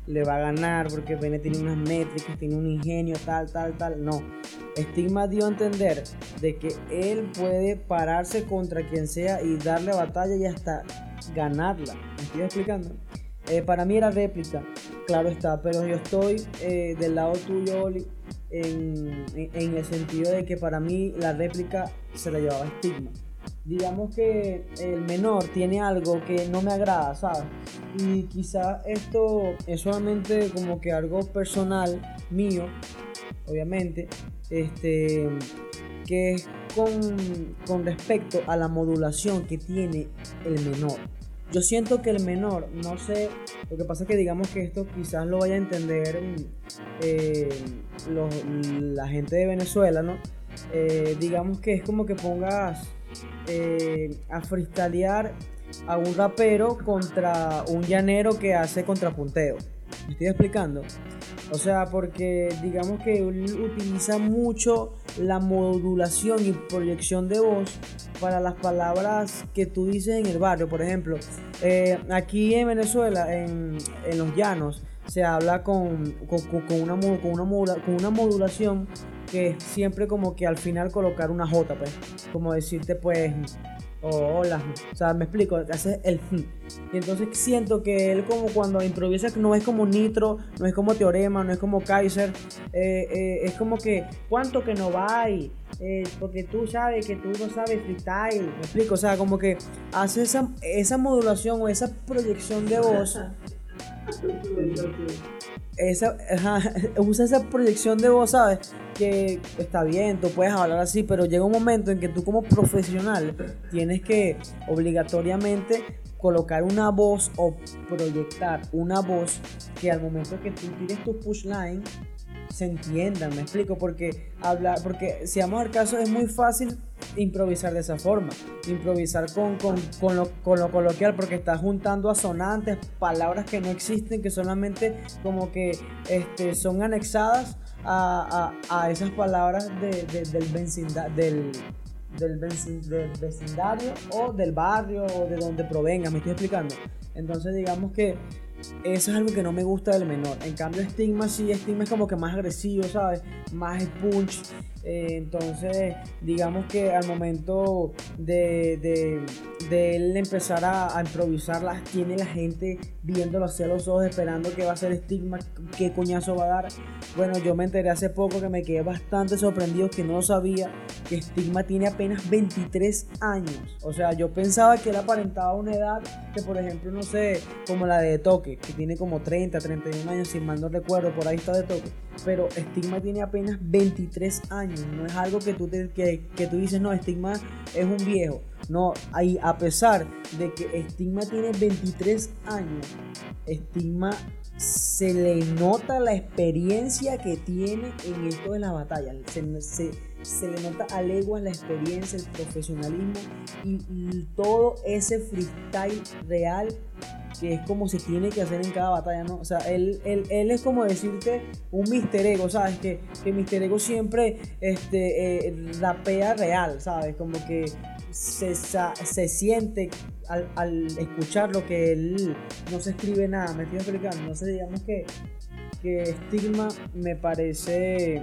le va a ganar porque Bennett tiene unas métricas, tiene un ingenio, tal, tal, tal. No. Stigma dio a entender de que él puede pararse contra quien sea y darle batalla y hasta ganarla. ¿Me estoy explicando? Eh, para mí era réplica, claro está, pero yo estoy eh, del lado tuyo, Oli, en, el sentido de que para mí la réplica se la llevaba Stigma. Digamos que el menor tiene algo que no me agrada, ¿sabes? Y quizá esto es solamente como que algo personal mío, obviamente, este, que es con, con respecto a la modulación que tiene el menor. Yo siento que el menor, no sé, lo que pasa es que digamos que esto quizás lo vaya a entender eh, la gente de Venezuela, ¿no? Eh, digamos que es como que pongas eh, a freestylear a un rapero contra un llanero que hace contrapunteo. ¿Me estoy explicando? O sea, porque digamos que utiliza mucho la modulación y proyección de voz para las palabras que tú dices en el barrio. Por ejemplo, eh, aquí en Venezuela, en, los llanos, se habla con, con, una, con, una, con una modulación que es siempre como que al final colocar una J, pues. Como decirte, pues, o hola. O sea, me explico, hace el Y entonces siento que él como cuando improvisa no es como Nitro, no es como Teorema, no es como Kaiser, eh, eh, es como que cuánto que no va ahí, eh, porque tú sabes que tú no sabes freestyle, me explico, o sea, como que hace esa, esa modulación o esa proyección de voz. esa, usa esa proyección de voz, ¿sabes? Que está bien, tú puedes hablar así, pero llega un momento en que tú como profesional tienes que obligatoriamente colocar una voz o proyectar una voz que al momento que tú tires tu push line se entienda, me explico, porque hablar, porque si vamos al caso es muy fácil improvisar de esa forma, improvisar con, con, lo, coloquial, porque estás juntando asonantes, palabras que no existen, que solamente como que este, son anexadas a, esas palabras del, vecindario, del, del, vecindario o del barrio o de donde provenga, me estoy explicando. Entonces digamos que eso es algo que no me gusta del menor. En cambio, Stigma sí, Stigma es como que más agresivo, ¿sabes? Más punch. Eh, entonces, digamos que al momento de, de, él empezar a, a, improvisarlas, tiene la gente viéndolo hacia los ojos, esperando que va a ser Stigma, qué coñazo va a dar. Bueno, yo me enteré hace poco que me quedé bastante sorprendido, que no sabía, que Stigma tiene apenas 23 años. O sea, yo pensaba que él aparentaba una edad que, por ejemplo, no sé, como la de Toque, que tiene como 30, 31 años, si mal no recuerdo, por ahí está de Toque. Pero Stigma tiene apenas 23 años no es algo que tú, que, tú dices, no, Stigma es un viejo. No, ahí, a pesar de que Stigma tiene 23 años, Stigma se le nota la experiencia que tiene en esto de la batalla. Se, le nota a leguas la experiencia, el profesionalismo y, todo ese freestyle real que es como se tiene que hacer en cada batalla, ¿no? O sea, él, él, es como decirte un Mister Ego, ¿sabes? Que, que Mister Ego siempre este, eh, rapea real, ¿sabes? Como que se, se siente al, escuchar lo que él no se escribe nada, me estoy explicando. Sé, digamos que, que Stigma me parece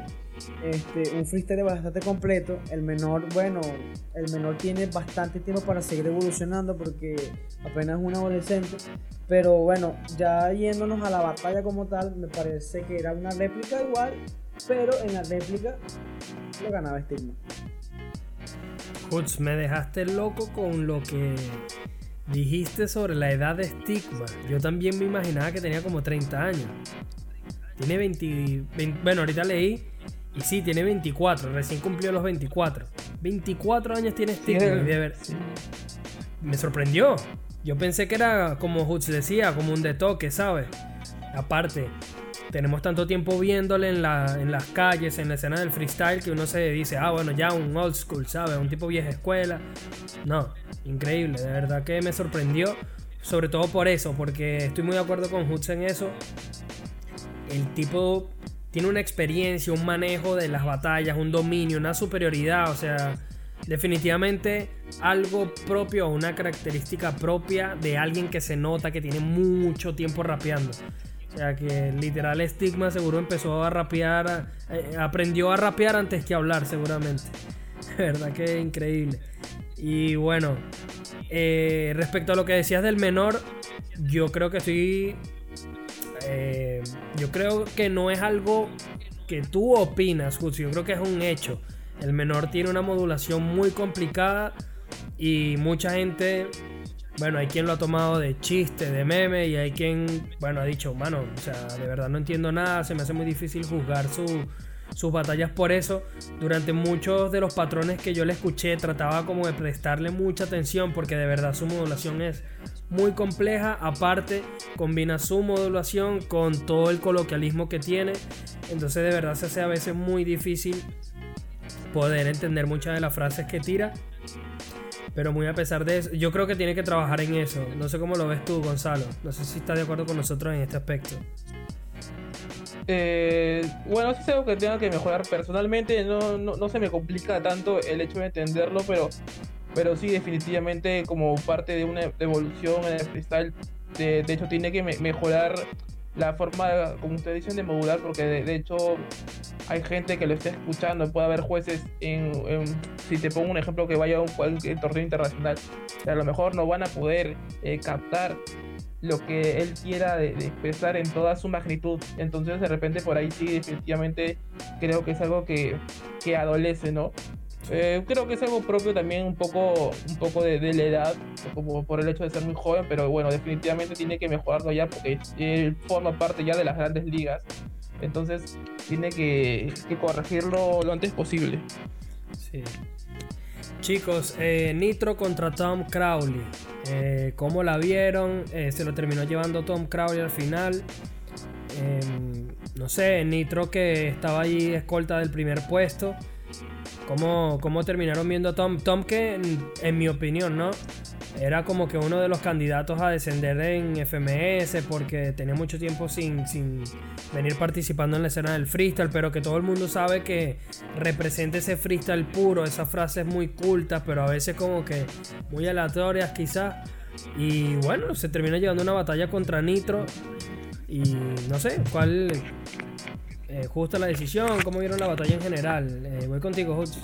este, un freestyle bastante completo. El menor, bueno, el menor tiene bastante tiempo para seguir evolucionando porque apenas es un adolescente. Pero bueno, ya yéndonos a la batalla como tal, me parece que era una réplica igual, pero en la réplica lo ganaba Stigma. Hutz, me dejaste loco con lo que dijiste sobre la edad de Stigma. Yo también me imaginaba que tenía como 30 años. Tiene 20, bueno, ahorita leí y sí, tiene 24, recién cumplió los 24. 24 años tiene Stigma. Me sorprendió. Yo pensé que era, como Hutz decía, como un de toque, ¿sabes? Aparte, tenemos tanto tiempo viéndole en, la, en las calles, en la escena del freestyle, que uno se dice, ah, bueno, ya un old school, ¿sabes? Un tipo vieja escuela. No, increíble, de verdad que me sorprendió. Sobre todo por eso, porque estoy muy de acuerdo con Hutz en eso. El tipo tiene una experiencia, un manejo de las batallas, un dominio, una superioridad, o sea, definitivamente algo propio, una característica propia de alguien que se nota que tiene mucho tiempo rapeando. O sea que literal Stigma seguro empezó a rapear, eh, aprendió a rapear antes que hablar seguramente. verdad que increíble. Y bueno, eh, respecto a lo que decías del menor, yo creo que estoy... Eh, yo creo que no es algo que tú opinas, Jutsu, yo creo que es un hecho. El menor tiene una modulación muy complicada y mucha gente bueno, hay quien lo ha tomado de chiste, de meme, y hay quien, bueno, ha dicho, mano, o sea, de verdad no entiendo nada, se me hace muy difícil juzgar sus batallas por eso. Durante muchos de los patrones que yo le escuché, trataba como de prestarle mucha atención, porque de verdad su modulación es muy compleja. Aparte, combina su modulación con todo el coloquialismo que tiene. Entonces, de verdad se hace a veces muy difícil poder entender muchas de las frases que tira. Pero muy a pesar de eso, yo creo que tiene que trabajar en eso. No sé cómo lo ves tú, Gonzalo. No sé si estás de acuerdo con nosotros en este aspecto. Eh, bueno, es algo que tenga que mejorar personalmente. No, no, se me complica tanto el hecho de entenderlo, pero, pero sí, definitivamente, como parte de una evolución en el freestyle, de, de hecho, tiene que mejorar la forma, como ustedes dicen, de modular, porque de, hecho hay gente que lo está escuchando, puede haber jueces en, si te pongo un ejemplo que vaya a un, torneo internacional, a lo mejor no van a poder eh, captar lo que él quiera de, expresar en toda su magnitud. Entonces de repente por ahí sí definitivamente creo que es algo que, que adolece, ¿no? Eh, creo que es algo propio también un poco, un poco de, la edad, como por el hecho de ser muy joven, pero bueno, definitivamente tiene que mejorarlo ya porque él forma parte ya de las grandes ligas. Entonces tiene que, corregirlo lo antes posible. Sí. Chicos, eh, Nitro contra Tom Crowley. Eh, ¿Cómo la vieron? se lo terminó llevando Tom Crowley al final. Em, no sé, Nitro que estaba allí escolta del primer puesto. ¿Cómo, cómo terminaron viendo a Tom? Tom que, en, mi opinión, ¿no? Era como que uno de los candidatos a descender en FMS porque tenía mucho tiempo sin, sin venir participando en la escena del freestyle, pero que todo el mundo sabe que representa ese freestyle puro, esas frases muy cultas, pero a veces como que muy aleatorias quizás. Y bueno, se termina llevando una batalla contra Nitro. Y no sé, ¿cuál, eh, justa la decisión, cómo vieron la batalla en general. Eh, voy contigo, Hutz.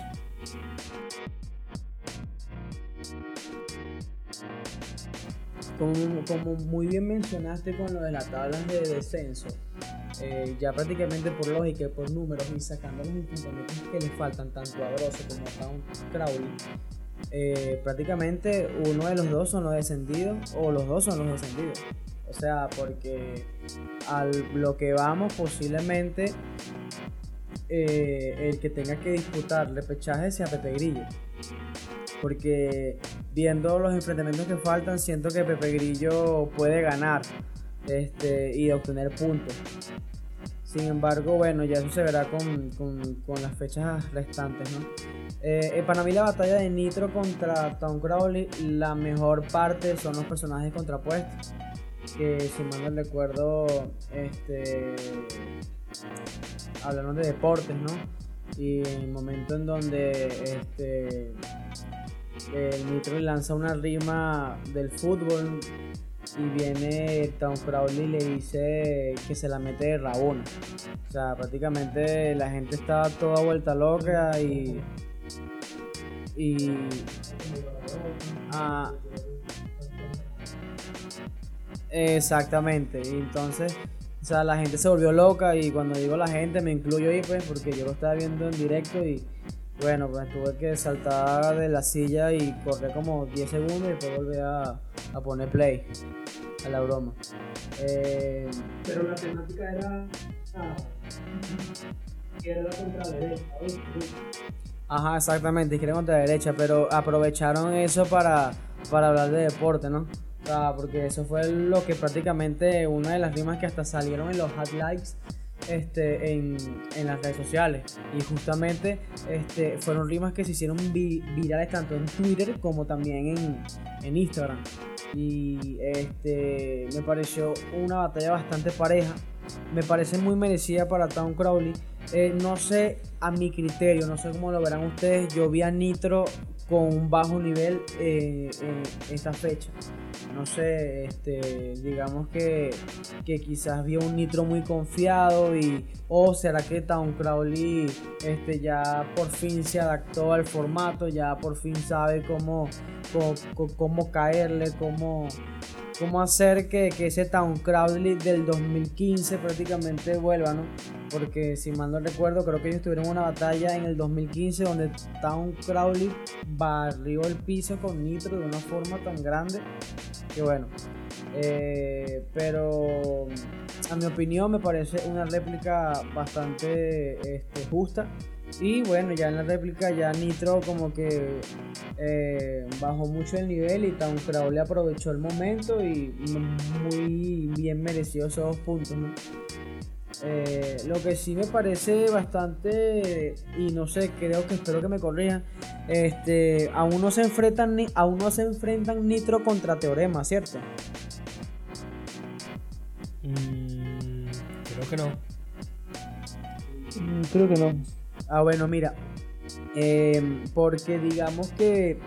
Como, muy bien mencionaste con lo de las tablas de descenso, eh, ya prácticamente por lógica por números y sacando los inconvenientes que le faltan tanto a Grosso como a un Crowley, prácticamente uno de los dos son los descendidos o los dos son los descendidos. O sea, porque al lo que vamos posiblemente eh, el que tenga que disputar repechaje sea Pepe Grillo. Porque viendo los enfrentamientos que faltan, siento que Pepe Grillo puede ganar este, y obtener puntos. Sin embargo, bueno, ya eso se verá con, las fechas restantes, ¿no? Eh, para mí la batalla de Nitro contra Tom Crowley, la mejor parte son los personajes contrapuestos que si mal no recuerdo, este, hablaron de deportes, ¿no? Y el momento en donde este, el Nitro lanza una rima del fútbol y viene Tom Crowley y le dice que se la mete de rabona. O sea, prácticamente la gente estaba toda vuelta loca y. y. Ah, Exactamente, y entonces, o sea, la gente se volvió loca y cuando digo la gente me incluyo ahí, pues, porque yo lo estaba viendo en directo y bueno, pues tuve que saltar de la silla y correr como 10 segundos y después volver a, poner play a la broma. Eh, Pero la temática era... Ah, era la contra derecha. Ajá, exactamente, quieren contra derecha, pero aprovecharon eso para, para hablar de deporte, ¿no? Sea, porque eso fue lo que prácticamente una de las rimas que hasta salieron en los highlights este, en, en, las redes sociales. Y justamente este, fueron rimas que se hicieron virales tanto en Twitter como también en, en Instagram. Y este, me pareció una batalla bastante pareja. Me parece muy merecida para Town Crowley. Eh, no sé, a mi criterio, no sé cómo lo verán ustedes. Yo vi a Nitro con un bajo nivel eh, en esta fecha. No sé, este, digamos que, que quizás vio un Nitro muy confiado y o será que Town Crowley este, ya por fin se adaptó al formato, ya por fin sabe cómo, cómo, cómo caerle, cómo, cómo hacer que, que, ese Town Crowley del 2015 prácticamente vuelva, ¿no? Porque si mal no recuerdo, creo que ellos tuvieron una batalla en el 2015 donde Town Crowley barrió el piso con Nitro de una forma tan grande que bueno. Eh, pero a mi opinión me parece una réplica bastante este, justa. Y bueno, ya en la réplica ya Nitro como que eh, bajó mucho el nivel y Town Crowley aprovechó el momento y muy bien mereció esos dos puntos. Eh, lo que sí me parece bastante, y no sé, creo que espero que me corrijan, este, aún no se enfrentan, aún no se enfrentan Nitro contra Teorema, ¿cierto? Mm, creo que no. Mm, creo que no. Ah, bueno, mira. Em, porque digamos que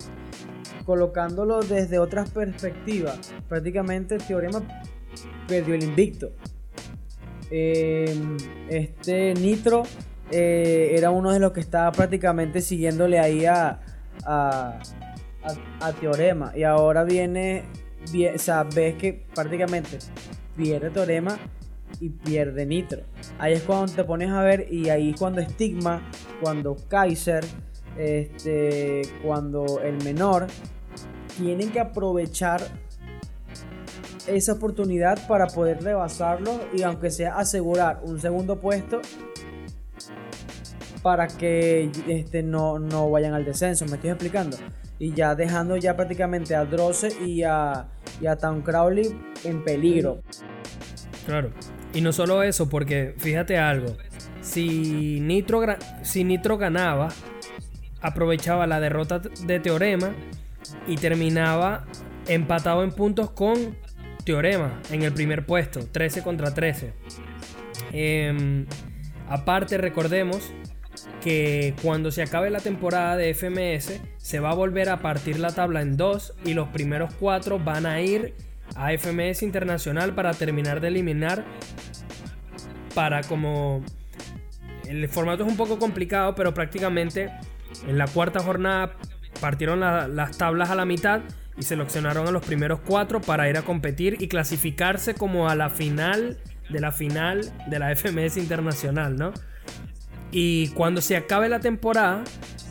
colocándolo desde otras perspectivas, prácticamente Teorema perdió el invicto. Em, este Nitro eh, era uno de los que estaba prácticamente siguiéndole ahí a, a, Teorema. Y ahora viene, o sea, ves que prácticamente pierde Teorema y pierde Nitro. Ahí es cuando te pones a ver y ahí es cuando Stigma, cuando Kaiser, este, cuando el menor, tienen que aprovechar esa oportunidad para poder rebasarlo y aunque sea asegurar un segundo puesto para que este, no, no vayan al descenso, me estoy explicando. Y ya dejando ya prácticamente a Drosse y a, y a Town Crowley en peligro. Claro. Y no solo eso, porque fíjate algo. Si Nitro, si Nitro ganaba, aprovechaba la derrota de Teorema y terminaba empatado en puntos con Teorema en el primer puesto, 13 contra 13. Em, aparte, recordemos que cuando se acabe la temporada de FMS, se va a volver a partir la tabla en dos y los primeros cuatro van a ir a FMS Internacional para terminar de eliminar. Para como. El formato es un poco complicado, pero prácticamente en la cuarta jornada partieron las tablas a la mitad y seleccionaron a los primeros cuatro para ir a competir y clasificarse como a la final de la final de la FMS Internacional, ¿no? Y cuando se acabe la temporada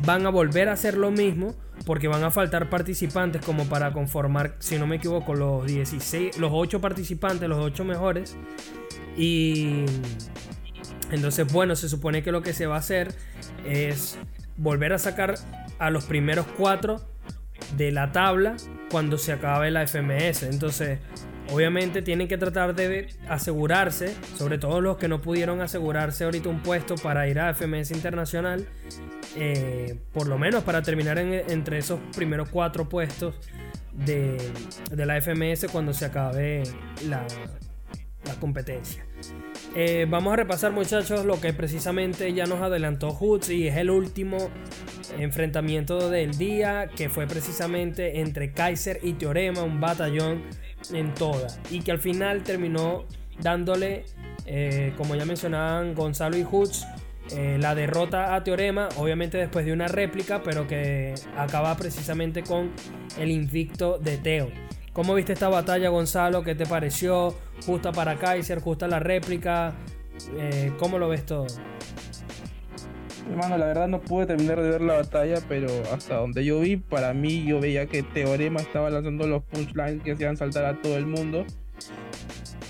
van a volver a hacer lo mismo porque van a faltar participantes como para conformar, si no me equivoco, los 16, los 8 participantes, los 8 mejores. Y entonces, bueno, se supone que lo que se va a hacer es volver a sacar a los primeros 4 de la tabla cuando se acabe la FMS. Entonces, obviamente tienen que tratar de asegurarse, sobre todo los que no pudieron asegurarse ahorita un puesto para ir a FMS Internacional, eh, por lo menos para terminar entre esos primeros cuatro puestos de, la FMS cuando se acabe la, la competencia. Eh, vamos a repasar muchachos lo que precisamente ya nos adelantó Hoods y es el último enfrentamiento del día que fue precisamente entre Kaiser y Teorema, un batallón en toda y que al final terminó dándole, eh, como ya mencionaban Gonzalo y Hoods, eh, la derrota a Teorema, obviamente después de una réplica, pero que acaba precisamente con el invicto de Teo. ¿Cómo viste esta batalla, Gonzalo? ¿Qué te pareció? ¿Justa para Kaiser? ¿Justa la réplica? Eh, ¿Cómo lo ves todo? Hermano, la verdad no pude terminar de ver la batalla, pero hasta donde yo vi, para mí yo veía que Teorema estaba lanzando los punchlines que hacían saltar a todo el mundo.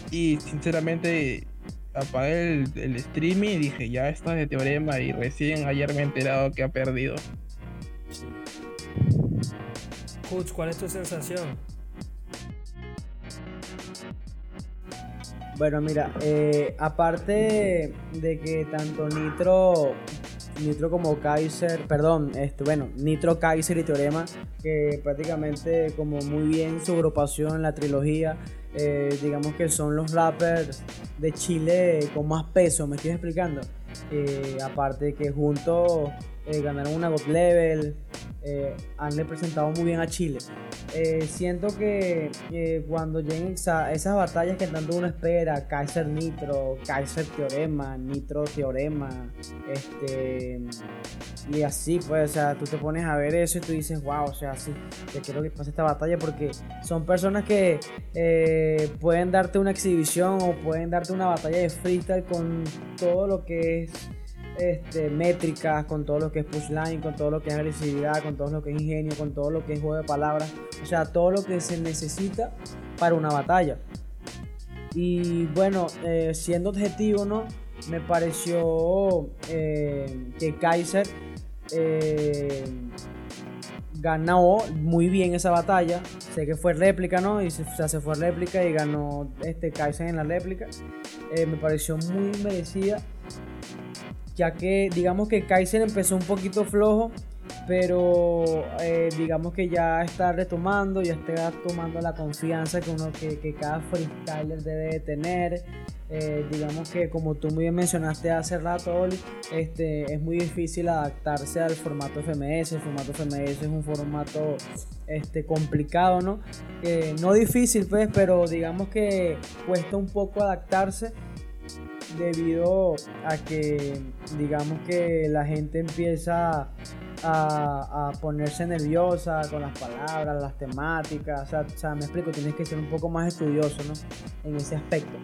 Y sinceramente apagué el, el streaming y dije, ya está de Teorema y recién ayer me he enterado que ha perdido. ¿cuál es tu sensación? Bueno, mira, eh, aparte de que tanto Nitro, Nitro como Kaiser, perdón, este, bueno, Nitro, Kaiser y Teorema, que prácticamente como muy bien su agrupación la trilogía, eh, digamos que son los rappers de Chile con más peso, ¿me estoy explicando? Eh, aparte de que juntos eh, ganaron una God Level, eh, han representado muy bien a Chile. Eh, siento que cuando lleguen esas batallas que tanto uno espera, Kaiser Nitro, Kaiser Teorema, Nitro Teorema, este, y así, pues, o sea, tú te pones a ver eso y tú dices, wow, o sea, sí, te quiero que pase esta batalla porque son personas que pueden darte una exhibición o pueden darte una batalla de freestyle con todo lo que es este, métricas, con todo lo que es pushline, con todo lo que es agresividad, con todo lo que es ingenio, con todo lo que es juego de palabras, o sea, todo lo que se necesita para una batalla. Y bueno, eh, siendo objetivo, ¿no? Me pareció eh, que Kaiser eh, ganó muy bien esa batalla. Sé que fue réplica, ¿no? Y se, se fue réplica y ganó este Kaiser en la réplica. me pareció muy merecida ya que digamos que Kaiser empezó un poquito flojo, pero eh, digamos que ya está retomando, ya está tomando la confianza que uno que, cada freestyler debe tener. Eh, digamos que como tú muy bien mencionaste hace rato, Oli, este, es muy difícil adaptarse al formato FMS. El formato FMS es un formato este, complicado, ¿no? no difícil, pues, pero digamos que cuesta un poco adaptarse debido a que digamos que la gente empieza a, ponerse nerviosa con las palabras, las temáticas, o sea, me explico, tienes que ser un poco más estudioso ¿no? en ese aspecto.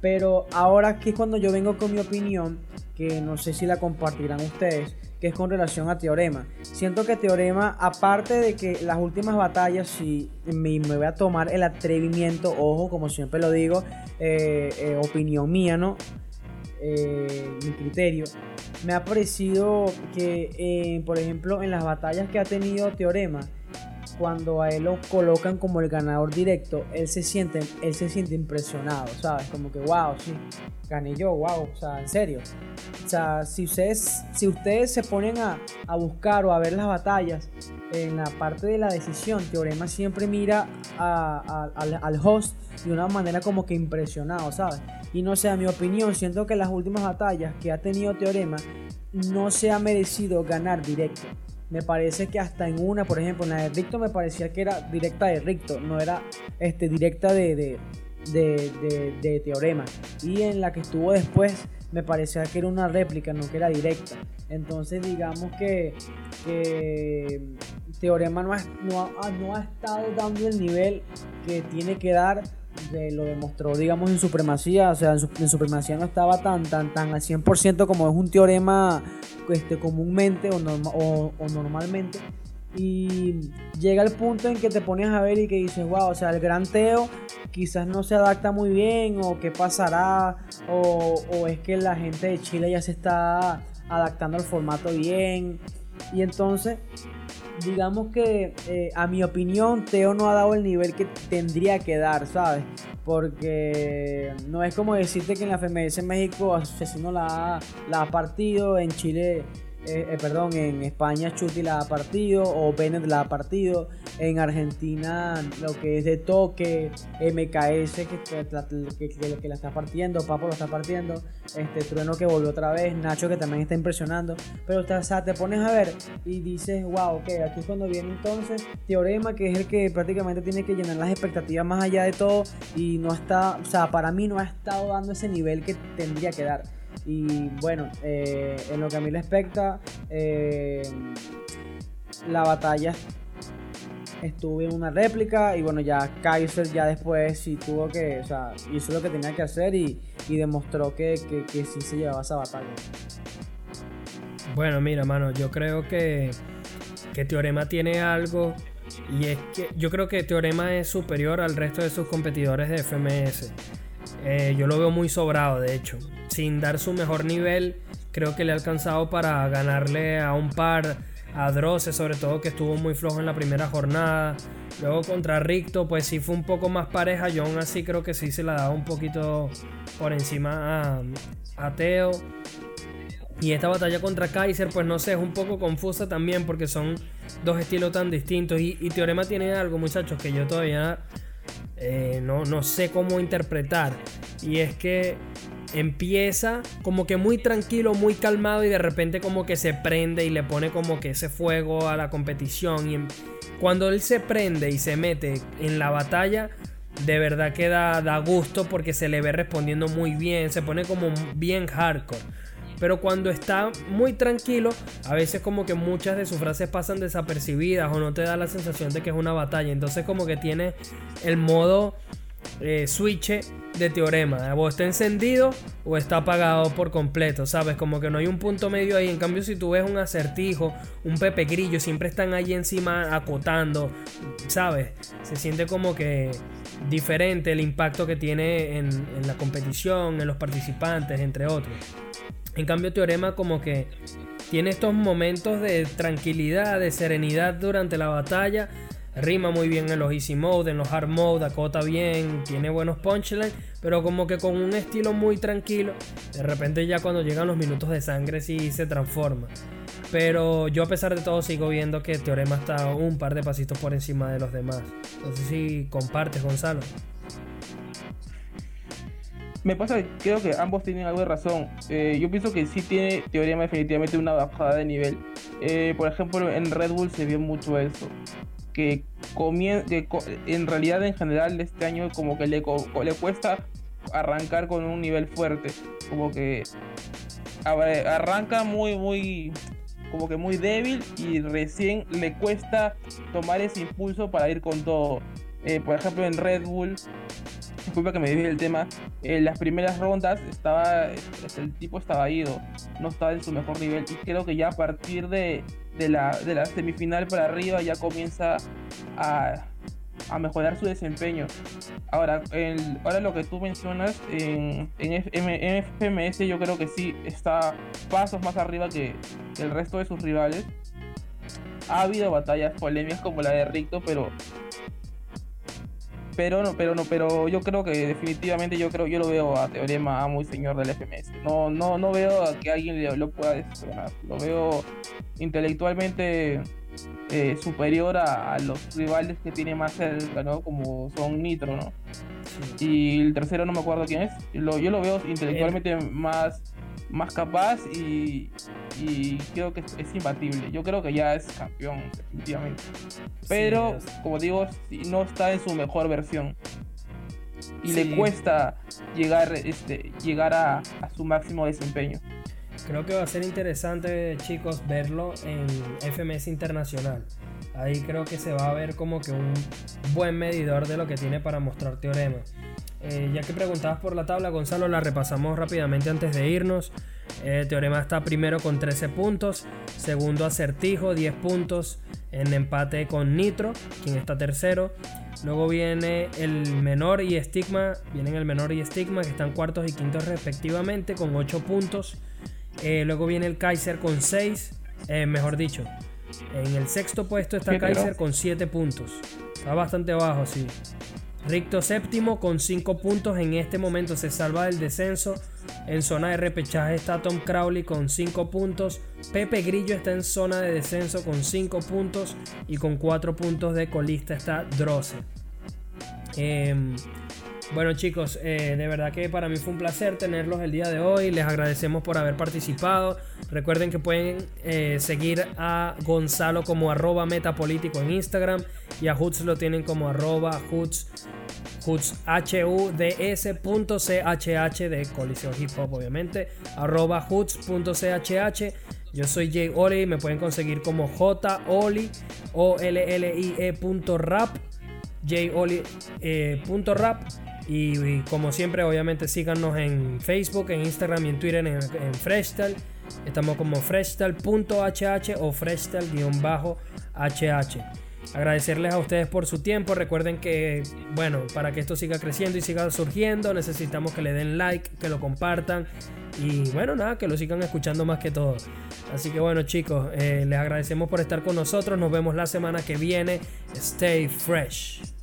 Pero ahora aquí es cuando yo vengo con mi opinión, que no sé si la compartirán ustedes, que es con relación a Teorema. Siento que Teorema, aparte de que las últimas batallas, si me, voy a tomar el atrevimiento, ojo, como siempre lo digo, eh, eh, opinión mía, ¿no? Eh, mi criterio, me ha parecido que, eh, por ejemplo, en las batallas que ha tenido Teorema, cuando a él lo colocan como el ganador directo, él se siente, él se siente impresionado, ¿sabes? Como que, wow, sí, gané yo, wow, o sea, en serio. O sea, si ustedes, si ustedes se ponen a, buscar o a ver las batallas, en la parte de la decisión, Teorema siempre mira al, al host de una manera como que impresionado, ¿sabes? Y no sé, a mi opinión, siento que las últimas batallas que ha tenido Teorema no se ha merecido ganar directo. Me parece que hasta en una, por ejemplo, en la de Ricto me parecía que era directa de Ricto, no era este, directa de, de, de, Teorema. Y en la que estuvo después me parecía que era una réplica, no que era directa. Entonces digamos que, Teorema no no, no ha estado dando el nivel que tiene que dar lo demostró, digamos, en supremacía. O sea, en, su, supremacía no estaba tan, tan, tan al 100% como es un teorema este, comúnmente o, o, normalmente. Y llega el punto en que te pones a ver y que dices, wow, o sea, el gran Teo quizás no se adapta muy bien, o qué pasará, o, o es que la gente de Chile ya se está adaptando al formato bien. Y entonces digamos que eh, a mi opinión Teo no ha dado el nivel que tendría que dar, ¿sabes? Porque no es como decirte que en la FMS en México Asesino la la ha partido, en Chile eh, eh, perdón, en España Chuti la ha partido o Bennett la ha partido. En Argentina lo que es de toque, MKS que, que, la está partiendo, Papo lo está partiendo, este Trueno que volvió otra vez, Nacho que también está impresionando. Pero o sea, te pones a ver y dices, wow, ok, aquí es cuando viene entonces Teorema, que es el que prácticamente tiene que llenar las expectativas más allá de todo y no está, o sea, para mí no ha estado dando ese nivel que tendría que dar. Y bueno, eh, en lo que a mí le respecta, eh, la batalla estuvo en una réplica y bueno, ya Kaiser ya después sí tuvo que, o sea, hizo lo que tenía que hacer y, demostró que, que, sí se llevaba esa batalla. Bueno, mira, mano, yo creo que, que Teorema tiene algo y es que yo creo que Teorema es superior al resto de sus competidores de FMS. Eh, yo lo veo muy sobrado, de hecho sin dar su mejor nivel, creo que le ha alcanzado para ganarle a un par, a Droce, sobre todo que estuvo muy flojo en la primera jornada. Luego contra Ricto, pues sí fue un poco más pareja. Yo aún así creo que sí se la daba un poquito por encima a, Teo. Y esta batalla contra Kaiser, pues no sé, es un poco confusa también porque son dos estilos tan distintos. Y, Teorema tiene algo, muchachos, que yo todavía eh, no, no sé cómo interpretar. Y es que empieza como que muy tranquilo, muy calmado y de repente como que se prende y le pone como que ese fuego a la competición. Y em, cuando él se prende y se mete en la batalla, de verdad que da, da gusto porque se le ve respondiendo muy bien, se pone como bien hardcore. Pero cuando está muy tranquilo, a veces como que muchas de sus frases pasan desapercibidas o no te da la sensación de que es una batalla. Entonces como que tiene el modo eh, switch de teorema. O está encendido o está apagado por completo, ¿sabes? Como que no hay un punto medio ahí. En cambio, si tú ves un acertijo, un Pepe Grillo, siempre están ahí encima acotando, ¿sabes? Se siente como que diferente el impacto que tiene en, en la competición, en los participantes, entre otros. En cambio, Teorema como que tiene estos momentos de tranquilidad, de serenidad durante la batalla. Rima muy bien en los easy mode, en los hard mode, acota bien, tiene buenos punchlines, pero como que con un estilo muy tranquilo. De repente ya cuando llegan los minutos de sangre sí se transforma. Pero yo a pesar de todo sigo viendo que Teorema está un par de pasitos por encima de los demás. No sé si compartes, Gonzalo. Me pasa creo que ambos tienen algo de razón. Eh, yo pienso que sí tiene Teorema definitivamente una bajada de nivel. Eh, por ejemplo, en Red Bull se vio mucho eso. Que, que en realidad en general este año como que le, le cuesta arrancar con un nivel fuerte. Como que arranca muy, muy, como que muy débil y recién le cuesta tomar ese impulso para ir con todo. Eh, por ejemplo, en Red Bull disculpa que me dije el tema, en las primeras rondas estaba, el tipo estaba ido, no estaba en su mejor nivel y creo que ya a partir de, la, de la semifinal para arriba ya comienza a, a mejorar su desempeño. Ahora, el, ahora lo que tú mencionas en, en, FMS yo creo que sí está pasos más arriba que el resto de sus rivales. Ha habido batallas polémicas como la de Ricto, pero pero no, pero no, pero yo creo que definitivamente yo creo, yo lo veo a Teorema muy señor del FMS. No, no, no veo a que alguien lo pueda destronar. Lo veo intelectualmente eh, superior a, los rivales que tiene más cerca, ¿no? Como son Nitro, ¿no? Y el tercero no me acuerdo quién es. Lo, yo lo veo intelectualmente más más capaz y, creo que es, imbatible. Yo creo que ya es campeón, definitivamente. Pero, como digo, no está en su mejor versión. Y le cuesta llegar, este, llegar a, su máximo desempeño. Creo que va a ser interesante, chicos, verlo en FMS Internacional. Ahí creo que se va a ver como que un buen medidor de lo que tiene para mostrar Teorema. Eh, ya que preguntabas por la tabla, Gonzalo, la repasamos rápidamente antes de irnos. Eh, Teorema está primero con 13 puntos, segundo Acertijo 10 puntos en empate con Nitro, quien está tercero. Luego viene el menor y Estigma, vienen el menor y Estigma que están cuartos y quintos respectivamente con 8 puntos. Eh, luego viene el Kaiser con 6, mejor dicho. En el sexto puesto está Kaiser con 7 puntos. Está bastante bajo, sí. Ricto séptimo con 5 puntos. En este momento se salva del descenso. En zona de repechaje está Tom Crowley con 5 puntos. Pepe Grillo está en zona de descenso con 5 puntos. Y con 4 puntos de colista está Drossel. Em, bueno chicos, eh, de verdad que para mí fue un placer tenerlos el día de hoy. Les agradecemos por haber participado. Recuerden que pueden eh, seguir a Gonzalo como arroba metapolítico en Instagram y a Huts lo tienen como arroba Huts H-U-D-S.chh de Colisión Hip Hop obviamente. Arroba. Yo soy Jay Oli, me pueden conseguir como J Oli o L L I E rap y, como siempre, obviamente síganos en Facebook, en Instagram y en Twitter en, en Freshtal. Estamos como freshtal.hh o freshtal-hh. Agradecerles a ustedes por su tiempo. Recuerden que, bueno, para que esto siga creciendo y siga surgiendo, necesitamos que le den like, que lo compartan y bueno, nada, que lo sigan escuchando más que todo. Así que bueno chicos, eh, les agradecemos por estar con nosotros. Nos vemos la semana que viene. Stay fresh.